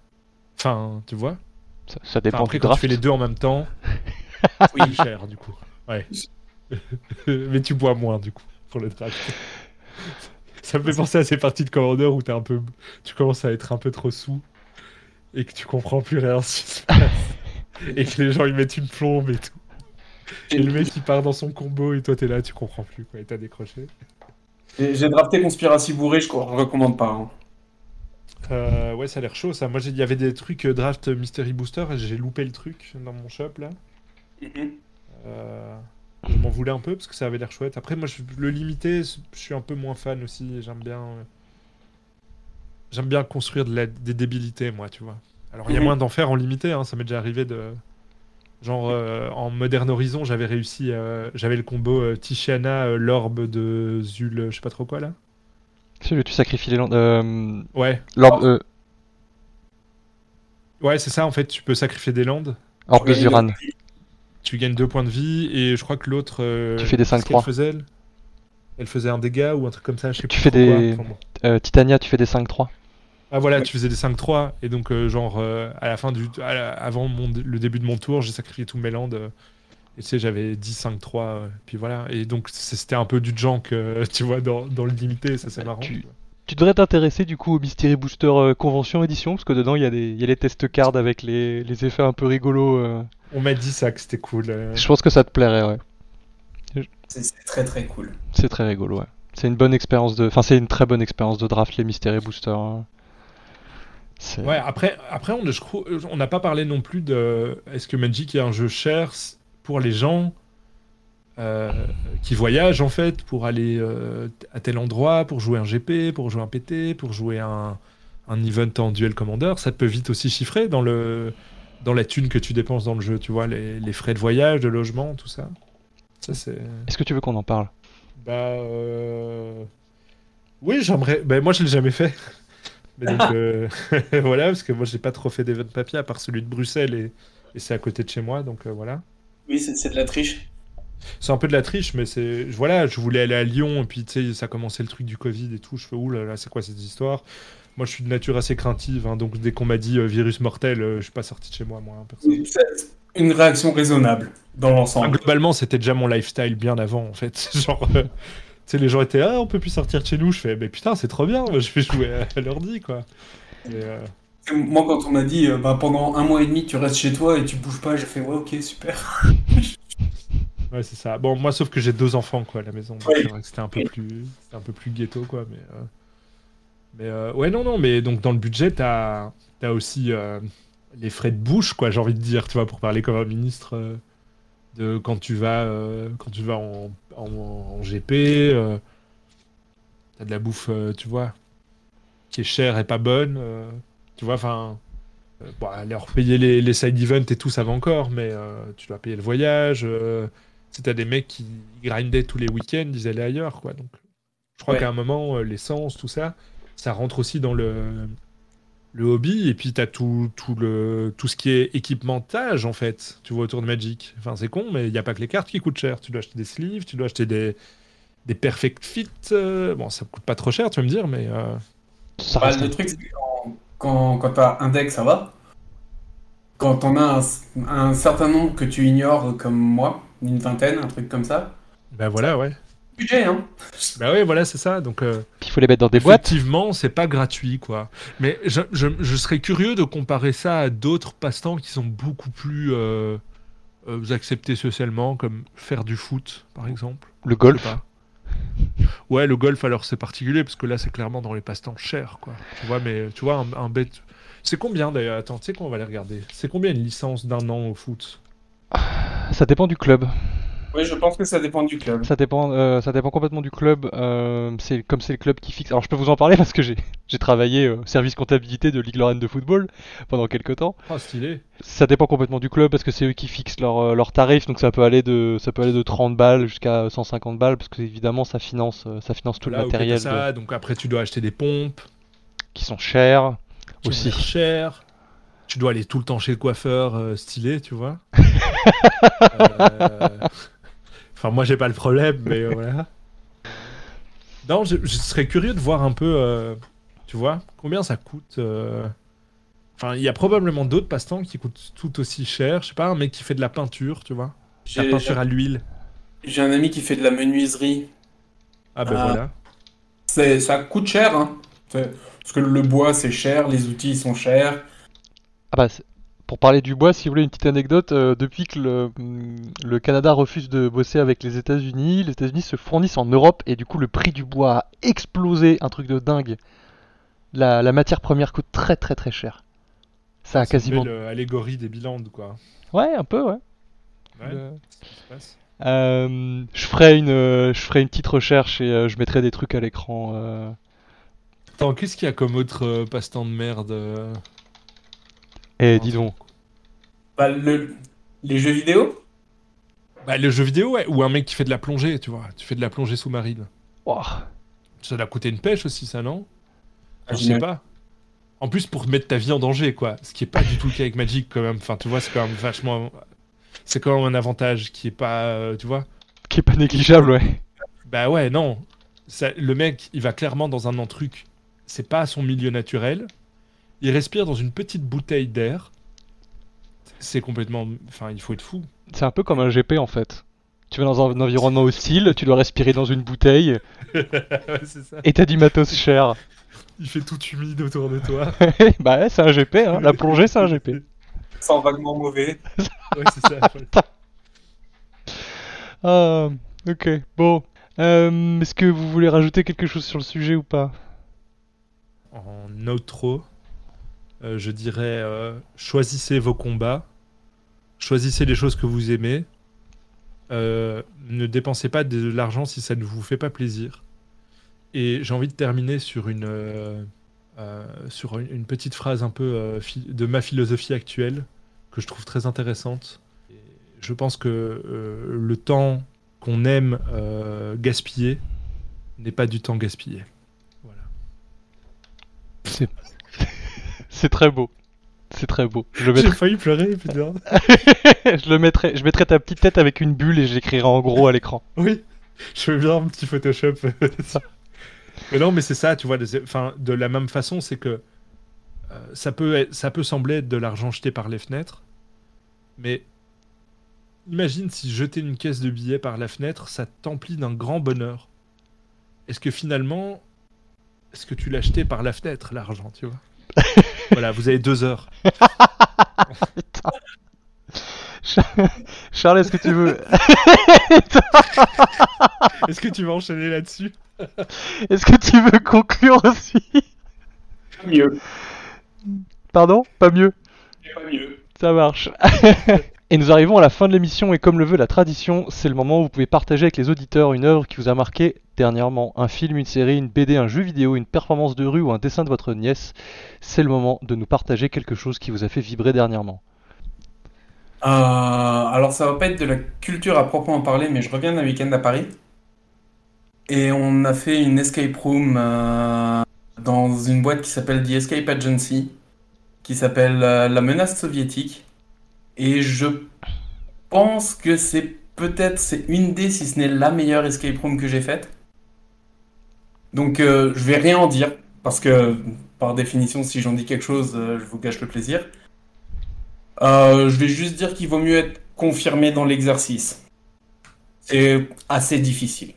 Enfin, tu vois. Ça, ça Enfin, dépend après, du quand draft. tu fais les deux en même temps, Oui. c'est cher du coup. Ouais. Mais tu bois moins du coup pour le draft. Ça me fait penser à ces parties de Commander où t'es un peu, tu commences à être un peu trop sous et que tu comprends plus rien ce qui se passe. et que les gens ils mettent une plombe et tout. Et le mec il part dans son combo et toi t'es là, tu comprends plus quoi, et t'as décroché. J'ai drafté Conspiracy bourré, je ne recommande pas. hein. Euh, ouais, ça a l'air chaud ça. Moi il y avait des trucs euh, draft Mystery Booster j'ai loupé le truc dans mon shop là. Euh, je m'en voulais un peu parce que ça avait l'air chouette. Après, moi, je, le limité, je suis un peu moins fan aussi. J'aime bien, euh, j'aime bien construire de la- des débilités, moi, tu vois. Alors, il y a Mhm. moins d'en faire en limité. hein, ça m'est déjà arrivé de, genre, euh, en Modern Horizon, j'avais réussi, euh, j'avais le combo euh, Tishiana, euh, l'orbe de Zul, je sais pas trop quoi là. Celui où tu sacrifies les landes. Euh, Ouais, L'orbe euh, ouais, c'est ça. En fait, tu peux sacrifier des landes. orbe de Zuran. Tu gagnes deux points de vie et je crois que l'autre. euh, Tu fais des qu'est-ce 5-3. qu'elle faisait, elle? Elle faisait un dégât ou un truc comme ça, je sais Tu plus fais trop quoi. des- Enfin, bon. Euh, Titania, tu fais des 5-3. Ah voilà, Ouais. tu faisais des 5-3 et donc euh, genre euh, à la fin du à la- avant mon- le début de mon tour, j'ai sacrifié tous mes landes euh, et tu sais j'avais 10 5-3 euh, puis voilà et donc c'est- c'était un peu du junk euh, tu vois dans, dans le limité, ça c'est marrant. Tu- tu devrais t'intéresser du coup au Mystery Booster euh, Convention Édition, parce que dedans il y, a des- il y a les test cards avec les, les effets un peu rigolos. euh. On m'a dit ça que c'était cool. euh. Je pense que ça te plairait, ouais. C'est c'est très très cool. C'est très rigolo, ouais. C'est une bonne expérience de. Enfin, c'est une très bonne expérience de draft, les Mystery Booster. hein. Ouais, après après on n'a pas parlé non plus de est-ce que Magic est un jeu cher pour les gens euh, qui voyagent en fait pour aller euh, à tel endroit, pour jouer un GP, pour jouer un PT, pour jouer un, un event en duel commander, ça peut vite aussi chiffrer dans le dans la thune que tu dépenses dans le jeu, tu vois, les, les frais de voyage, de logement, tout ça. Ça c'est Est-ce que tu veux qu'on en parle? Bah euh, oui, j'aimerais. Bah, moi je l'ai jamais fait. Mais donc euh, voilà, parce que moi j'ai pas trop fait d'event papier à part celui de Bruxelles et, et c'est à côté de chez moi, donc euh, voilà. Oui, c'est de la triche. C'est un peu de la triche, mais c'est. Voilà, je voulais aller à Lyon, et puis tu sais, ça commençait le truc du Covid et tout. Je fais, ouh là là, c'est quoi cette histoire? Moi, je suis de nature assez craintive, hein, donc dès qu'on m'a dit euh, virus mortel, je suis pas sorti de chez moi, moi, hein, une réaction raisonnable dans l'ensemble. globalement, c'était déjà mon lifestyle bien avant, en fait. Genre, sais, les gens étaient, ah, on peut plus sortir de chez nous. Je fais, mais putain, c'est trop bien, je vais jouer à, l'ordi, quoi. Euh, Moi, quand on m'a dit euh, bah, pendant un mois et demi, tu restes chez toi et tu bouges pas, j'ai fait ouais, ok, super. Ouais, c'est ça. Bon, moi, sauf que j'ai deux enfants, quoi, à la maison. C'est vrai que c'était un peu plus, un peu plus ghetto, quoi. Mais, euh, mais euh, ouais, non, non. Mais donc, dans le budget, t'as, t'as aussi euh, les frais de bouche, quoi. J'ai envie de dire, tu vois, pour parler comme un ministre euh, de quand tu vas, euh, quand tu vas en, en, en GP, euh, t'as de la bouffe, euh, tu vois, qui est chère et pas bonne. tu vois, enfin. bon, alors payer les, les side events et tout, ça va encore, mais tu dois payer le voyage. sais, t'as des mecs qui grindaient tous les week-ends, ils allaient ailleurs, quoi. Donc, je crois Ouais. qu'à un moment, l'essence, tout ça, ça rentre aussi dans le, le hobby. Et puis, t'as tout, tout, le, tout ce qui est équipamentage, en fait, tu vois, autour de Magic. Enfin, c'est con, mais il n'y a pas que les cartes qui coûtent cher. Tu dois acheter des sleeves, tu dois acheter des, des perfect fit. euh, bon, ça coûte pas trop cher, tu vas me dire, mais... euh, Ça Bah, le truc, c'est que quand, quand, quand t'as un deck, ça va. Quand on a un, un certain nombre que tu ignores, comme moi, une vingtaine, un truc comme ça, Ben voilà, ouais. Budget, hein. Bah ouais, voilà, c'est ça. Donc, euh, Puis il faut les mettre dans des boîtes. effectivement, c'est pas gratuit, quoi. Mais je, je- je serais curieux de comparer ça à d'autres passe-temps qui sont beaucoup plus euh, euh, acceptés socialement, comme faire du foot, par exemple. Le golf. Ouais, le golf, alors c'est particulier, parce que là, c'est clairement dans les passe-temps chers, quoi. Tu vois, mais tu vois, un, un bête. C'est combien d'ailleurs? Attends, tu sais qu'on va les regarder. C'est combien une licence d'un an au foot? Ça dépend du club. Oui, je pense que ça dépend du club. Ça dépend, euh, ça dépend complètement du club. euh, c'est comme c'est le club qui fixe. Alors je peux vous en parler parce que j'ai j'ai travaillé au service comptabilité de Ligue Lorraine de football pendant quelques temps. Ah, stylé. Ça dépend complètement du club parce que c'est eux qui fixent leurs euh, leurs tarifs. Donc ça peut aller de ça peut aller de 30 balles jusqu'à 150 balles parce que évidemment ça finance euh, ça finance tout Là, le matériel donc après, tu dois acheter des pompes. qui sont qui aussi. cher. Tu dois aller tout le temps chez le coiffeur euh, stylé, tu vois. Enfin, moi, j'ai pas le problème, mais euh, voilà. Non, je, je serais curieux de voir un peu, euh, tu vois, combien ça coûte. euh. Enfin, il y a probablement d'autres passe-temps qui coûtent tout aussi cher. Je sais pas, un mec qui fait de la peinture, tu vois. La peinture à l'huile. j'ai un ami qui fait de la menuiserie. Ah ben Ah. voilà. C'est, ça coûte cher, hein. Parce que le bois, c'est cher, les outils sont chers. Ah bah, c'est- pour parler du bois, si vous voulez une petite anecdote, euh, depuis que le, hum, le Canada refuse de bosser avec les États-Unis, les États-Unis se fournissent en Europe et du coup le prix du bois a explosé, un truc de dingue. La, la matière première coûte très très très cher. Ça a C'est une quasiment. belle, euh, allégorie des bilans, quoi. Ouais, un peu, ouais. Ouais, Le- c'est qui se passe? Euh, je ferai une, je ferai une petite recherche et je mettrai des trucs à l'écran. euh. Attends, qu'est-ce qu'il y a comme autre passe-temps de merde Eh, dis donc. Bah, le- les jeux vidéo? Bah, le jeu vidéo, ouais. Ou un mec qui fait de la plongée, tu vois. Tu fais de la plongée sous-marine. Ouah. Ça doit coûter une pêche aussi, ça, non? Ah, Je sais pas. En plus, pour mettre ta vie en danger, quoi. Ce qui est pas du tout le cas avec Magic, quand même. Enfin, tu vois, c'est quand même vachement. C'est quand même un avantage qui est pas. euh, tu vois Qui est pas négligeable, ouais. Bah ouais, non. Ça, le mec, il va clairement dans un truc. C'est pas son milieu naturel. Il respire dans une petite bouteille d'air. C'est complètement. Enfin, il faut être fou. C'est un peu comme un GP en fait. Tu vas dans un environnement hostile, tu dois respirer dans une bouteille ouais, c'est ça. et t'as du matos cher. Il fait tout humide autour de toi. bah ouais, c'est un GP, hein. la plongée c'est un GP. Sans vaguement mauvais. Ouais, c'est ça. Ah, ok, bon. Euh, Est-ce que vous voulez rajouter quelque chose sur le sujet ou pas? En outro, euh, je dirais euh, choisissez vos combats, choisissez les choses que vous aimez, euh, ne dépensez pas de l'argent si ça ne vous fait pas plaisir. Et j'ai envie de terminer sur une, sur une, petite phrase un peu de ma philosophie actuelle que je trouve très intéressante. Je pense que le temps qu'on aime gaspiller n'est pas du temps gaspillé. Voilà. C'est c'est très beau. C'est très beau. Je J'ai failli pleurer, putain. je le mettrai, je mettrai ta petite tête avec une bulle et j'écrirai en gros à l'écran. Oui, je fais bien un petit Photoshop. mais non, mais c'est ça, tu vois. de- Enfin, de la même façon, c'est que euh, ça peut, être- ça peut sembler être de l'argent jeté par les fenêtres, mais imagine si jeter une caisse de billets par la fenêtre, ça t'emplit d'un grand bonheur. Est-ce que finalement, est-ce que tu l'as jeté par la fenêtre, l'argent, tu vois? Voilà, vous avez deux heures. Charles, est-ce que tu veux, Est-ce que tu vas enchaîner là-dessus? Est-ce que tu veux conclure aussi? Mieux. Pardon? Pas mieux? Pas mieux. Ça marche. et nous arrivons à la fin de l'émission et comme le veut la tradition, c'est le moment où vous pouvez partager avec les auditeurs une œuvre qui vous a marqué dernièrement. Un film, une série, une BD, un jeu vidéo, une performance de rue ou un dessin de votre nièce. C'est le moment de nous partager quelque chose qui vous a fait vibrer dernièrement. Euh, alors ça va pas être de la culture à proprement parler, mais je reviens d'un week-end à Paris. Et on a fait une escape room euh, dans une boîte qui s'appelle The Escape Agency, qui s'appelle euh, La Menace Soviétique. Et je pense que c'est peut-être c'est une des, si ce n'est la meilleure escape room que j'ai faite. Donc euh, je vais rien en dire, parce que par définition, si j'en dis quelque chose, euh, je vous gâche le plaisir. Euh, je vais juste dire qu'il vaut mieux être confirmé dans l'exercice. C'est assez difficile.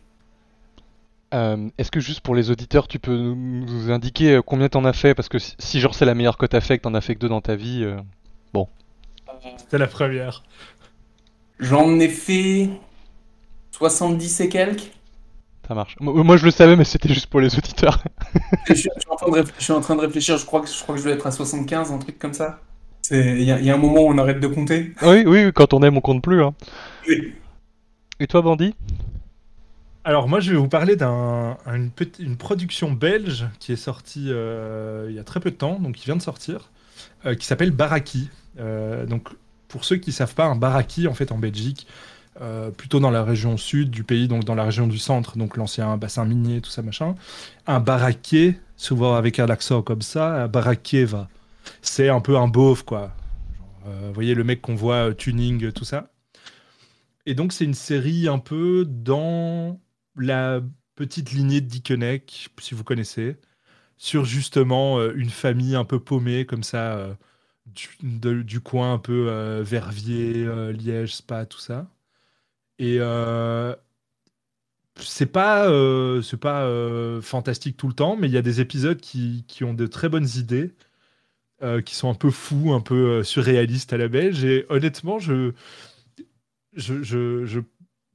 Euh, Est-ce que juste pour les auditeurs, tu peux nous, nous indiquer combien t'en as fait? Parce que si, si genre c'est la meilleure que t'as fait, que t'en as fait que deux dans ta vie, euh, C'était la première. J'en ai fait 70 et quelques. Ça marche. Moi, je le savais, mais c'était juste pour les auditeurs. Je suis, je suis en train de réfléchir, je suis en train de réfléchir, je crois que, je crois que je vais être à 75, un truc comme ça. Il y, a- il y a un moment où on arrête de compter. oui, oui, quand on aime, on compte plus. hein. Oui. Et toi, Bandit Alors moi je vais vous parler d'une une production belge qui est sortie euh, il y a très peu de temps, donc qui vient de sortir, euh, qui s'appelle Baraki. Euh, donc pour ceux qui savent pas, un Baraki en fait en Belgique, euh, plutôt dans la région sud du pays, donc dans la région du centre, donc l'ancien bassin minier, tout ça machin. Un baraquet, souvent avec un accent comme ça, un baraquet va. C'est un peu un beauf quoi. Euh, vous voyez le mec qu'on voit euh, tuning, tout ça. et donc, c'est une série un peu dans la petite lignée de Dickeneck, si vous connaissez, sur justement une famille un peu paumée, comme ça, du, du coin un peu Verviers, Liège, Spa, tout ça. Et euh, c'est pas, euh, pas euh, fantastique tout le temps, mais il y a des épisodes qui, qui ont de très bonnes idées, euh, qui sont un peu fous, un peu surréalistes à la belge. Et honnêtement, je, je, je,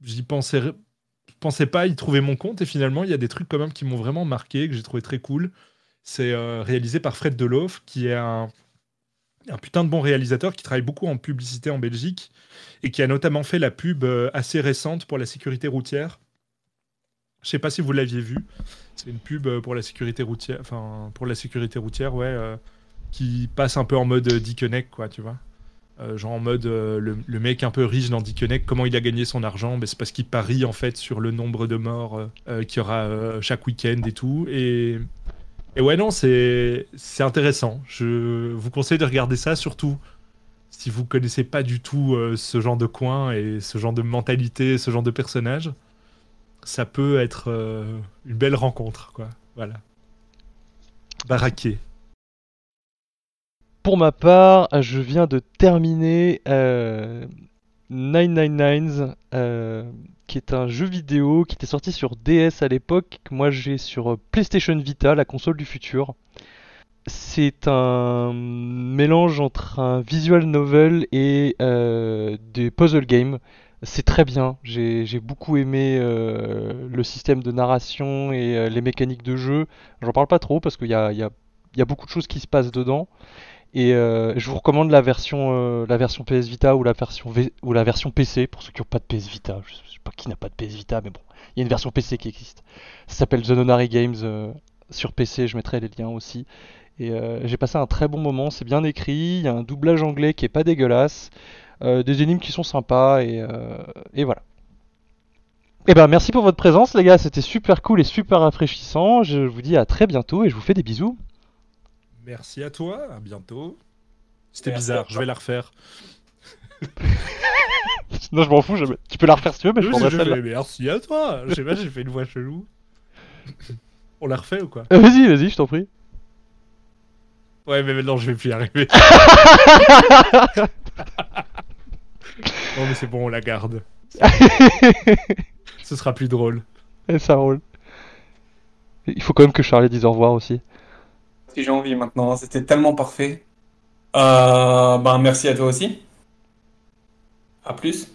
j'y pensais, pensais pas y trouver mon compte. Et finalement, il y a des trucs quand même qui m'ont vraiment marqué, que j'ai trouvé très cool. C'est réalisé par Fred Delof, qui est un, un putain de bon réalisateur qui travaille beaucoup en publicité en Belgique et qui a notamment fait la pub euh, assez récente pour la sécurité routière. Je sais pas si vous l'aviez vu. C'est une pub euh, pour la sécurité routière, enfin pour la sécurité routière, ouais, euh, qui passe un peu en mode Dickeneck, quoi, tu vois. Genre en mode le, mec un peu riche dans Dickeneck, comment il a gagné son argent? Ben, C'est parce qu'il parie en fait sur le nombre de morts qu'il y aura chaque week-end et tout. Et, et ouais, non, c'est intéressant. Je vous conseille de regarder ça, surtout si vous connaissez pas du tout euh, ce genre de coin et ce genre de mentalité, ce genre de personnage. Ça peut être euh, une belle rencontre, quoi. Voilà. Baraqué. Pour ma part, je viens de terminer euh, 999, euh, qui est un jeu vidéo qui était sorti sur DS à l'époque. que Moi, j'ai sur euh, PlayStation Vita, la console du futur. C'est un mélange entre un visual novel et euh, des puzzle games. C'est très bien. J'ai beaucoup aimé le système de narration et les mécaniques de jeu. J'en parle pas trop parce qu'il y a beaucoup de choses qui se passent dedans. Et euh, je vous recommande la version, euh, PS Vita ou la version, PC pour ceux qui n'ont pas de PS Vita. Je sais pas qui n'a pas de PS Vita, mais bon, il y a une version PC qui existe. Ça s'appelle The Nonary Games euh, sur PC, je mettrai les liens aussi. Et j'ai passé un très bon moment, c'est bien écrit, il y a un doublage anglais qui est pas dégueulasse, des énigmes qui sont sympas, et, voilà. Et ben merci pour votre présence les gars, c'était super cool et super rafraîchissant. Je vous dis à très bientôt et je vous fais des bisous. Merci à toi, à bientôt. C'était bizarre, je vais la refaire. Non, je m'en fous, je- tu peux la refaire si tu veux, mais je Oui, prendrai je celle-là. merci à toi. Je sais pas, j'ai fait une voix chelou. On la refait ou quoi? Euh, Vas-y, vas-y, je t'en prie. Ouais, mais maintenant je vais plus y arriver. non, mais c'est bon, on la garde. Ce sera plus drôle. Et ça roule. Il faut quand même que Charlie dise au revoir aussi. Si j'ai envie maintenant, c'était tellement parfait. Euh, ben, merci à toi aussi. À plus.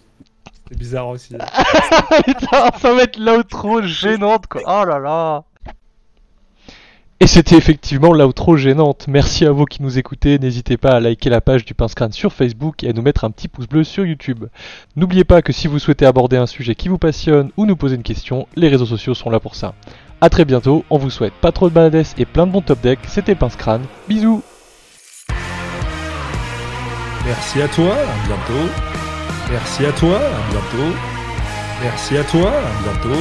C'est bizarre aussi. Putain, ça va être l'outro gênante quoi. Oh là là. Et c'était effectivement l'outro gênante. Merci à vous qui nous écoutez. N'hésitez pas à liker la page du Pince Crâne sur Facebook et à nous mettre un petit pouce bleu sur YouTube. N'oubliez pas que si vous souhaitez aborder un sujet qui vous passionne ou nous poser une question, les réseaux sociaux sont là pour ça. A très bientôt, on vous souhaite pas trop de baladès et plein de bons top decks. C'était Pince Crâne. Bisous Merci à toi, à bientôt. Merci à toi, à bientôt. Merci à toi, à bientôt.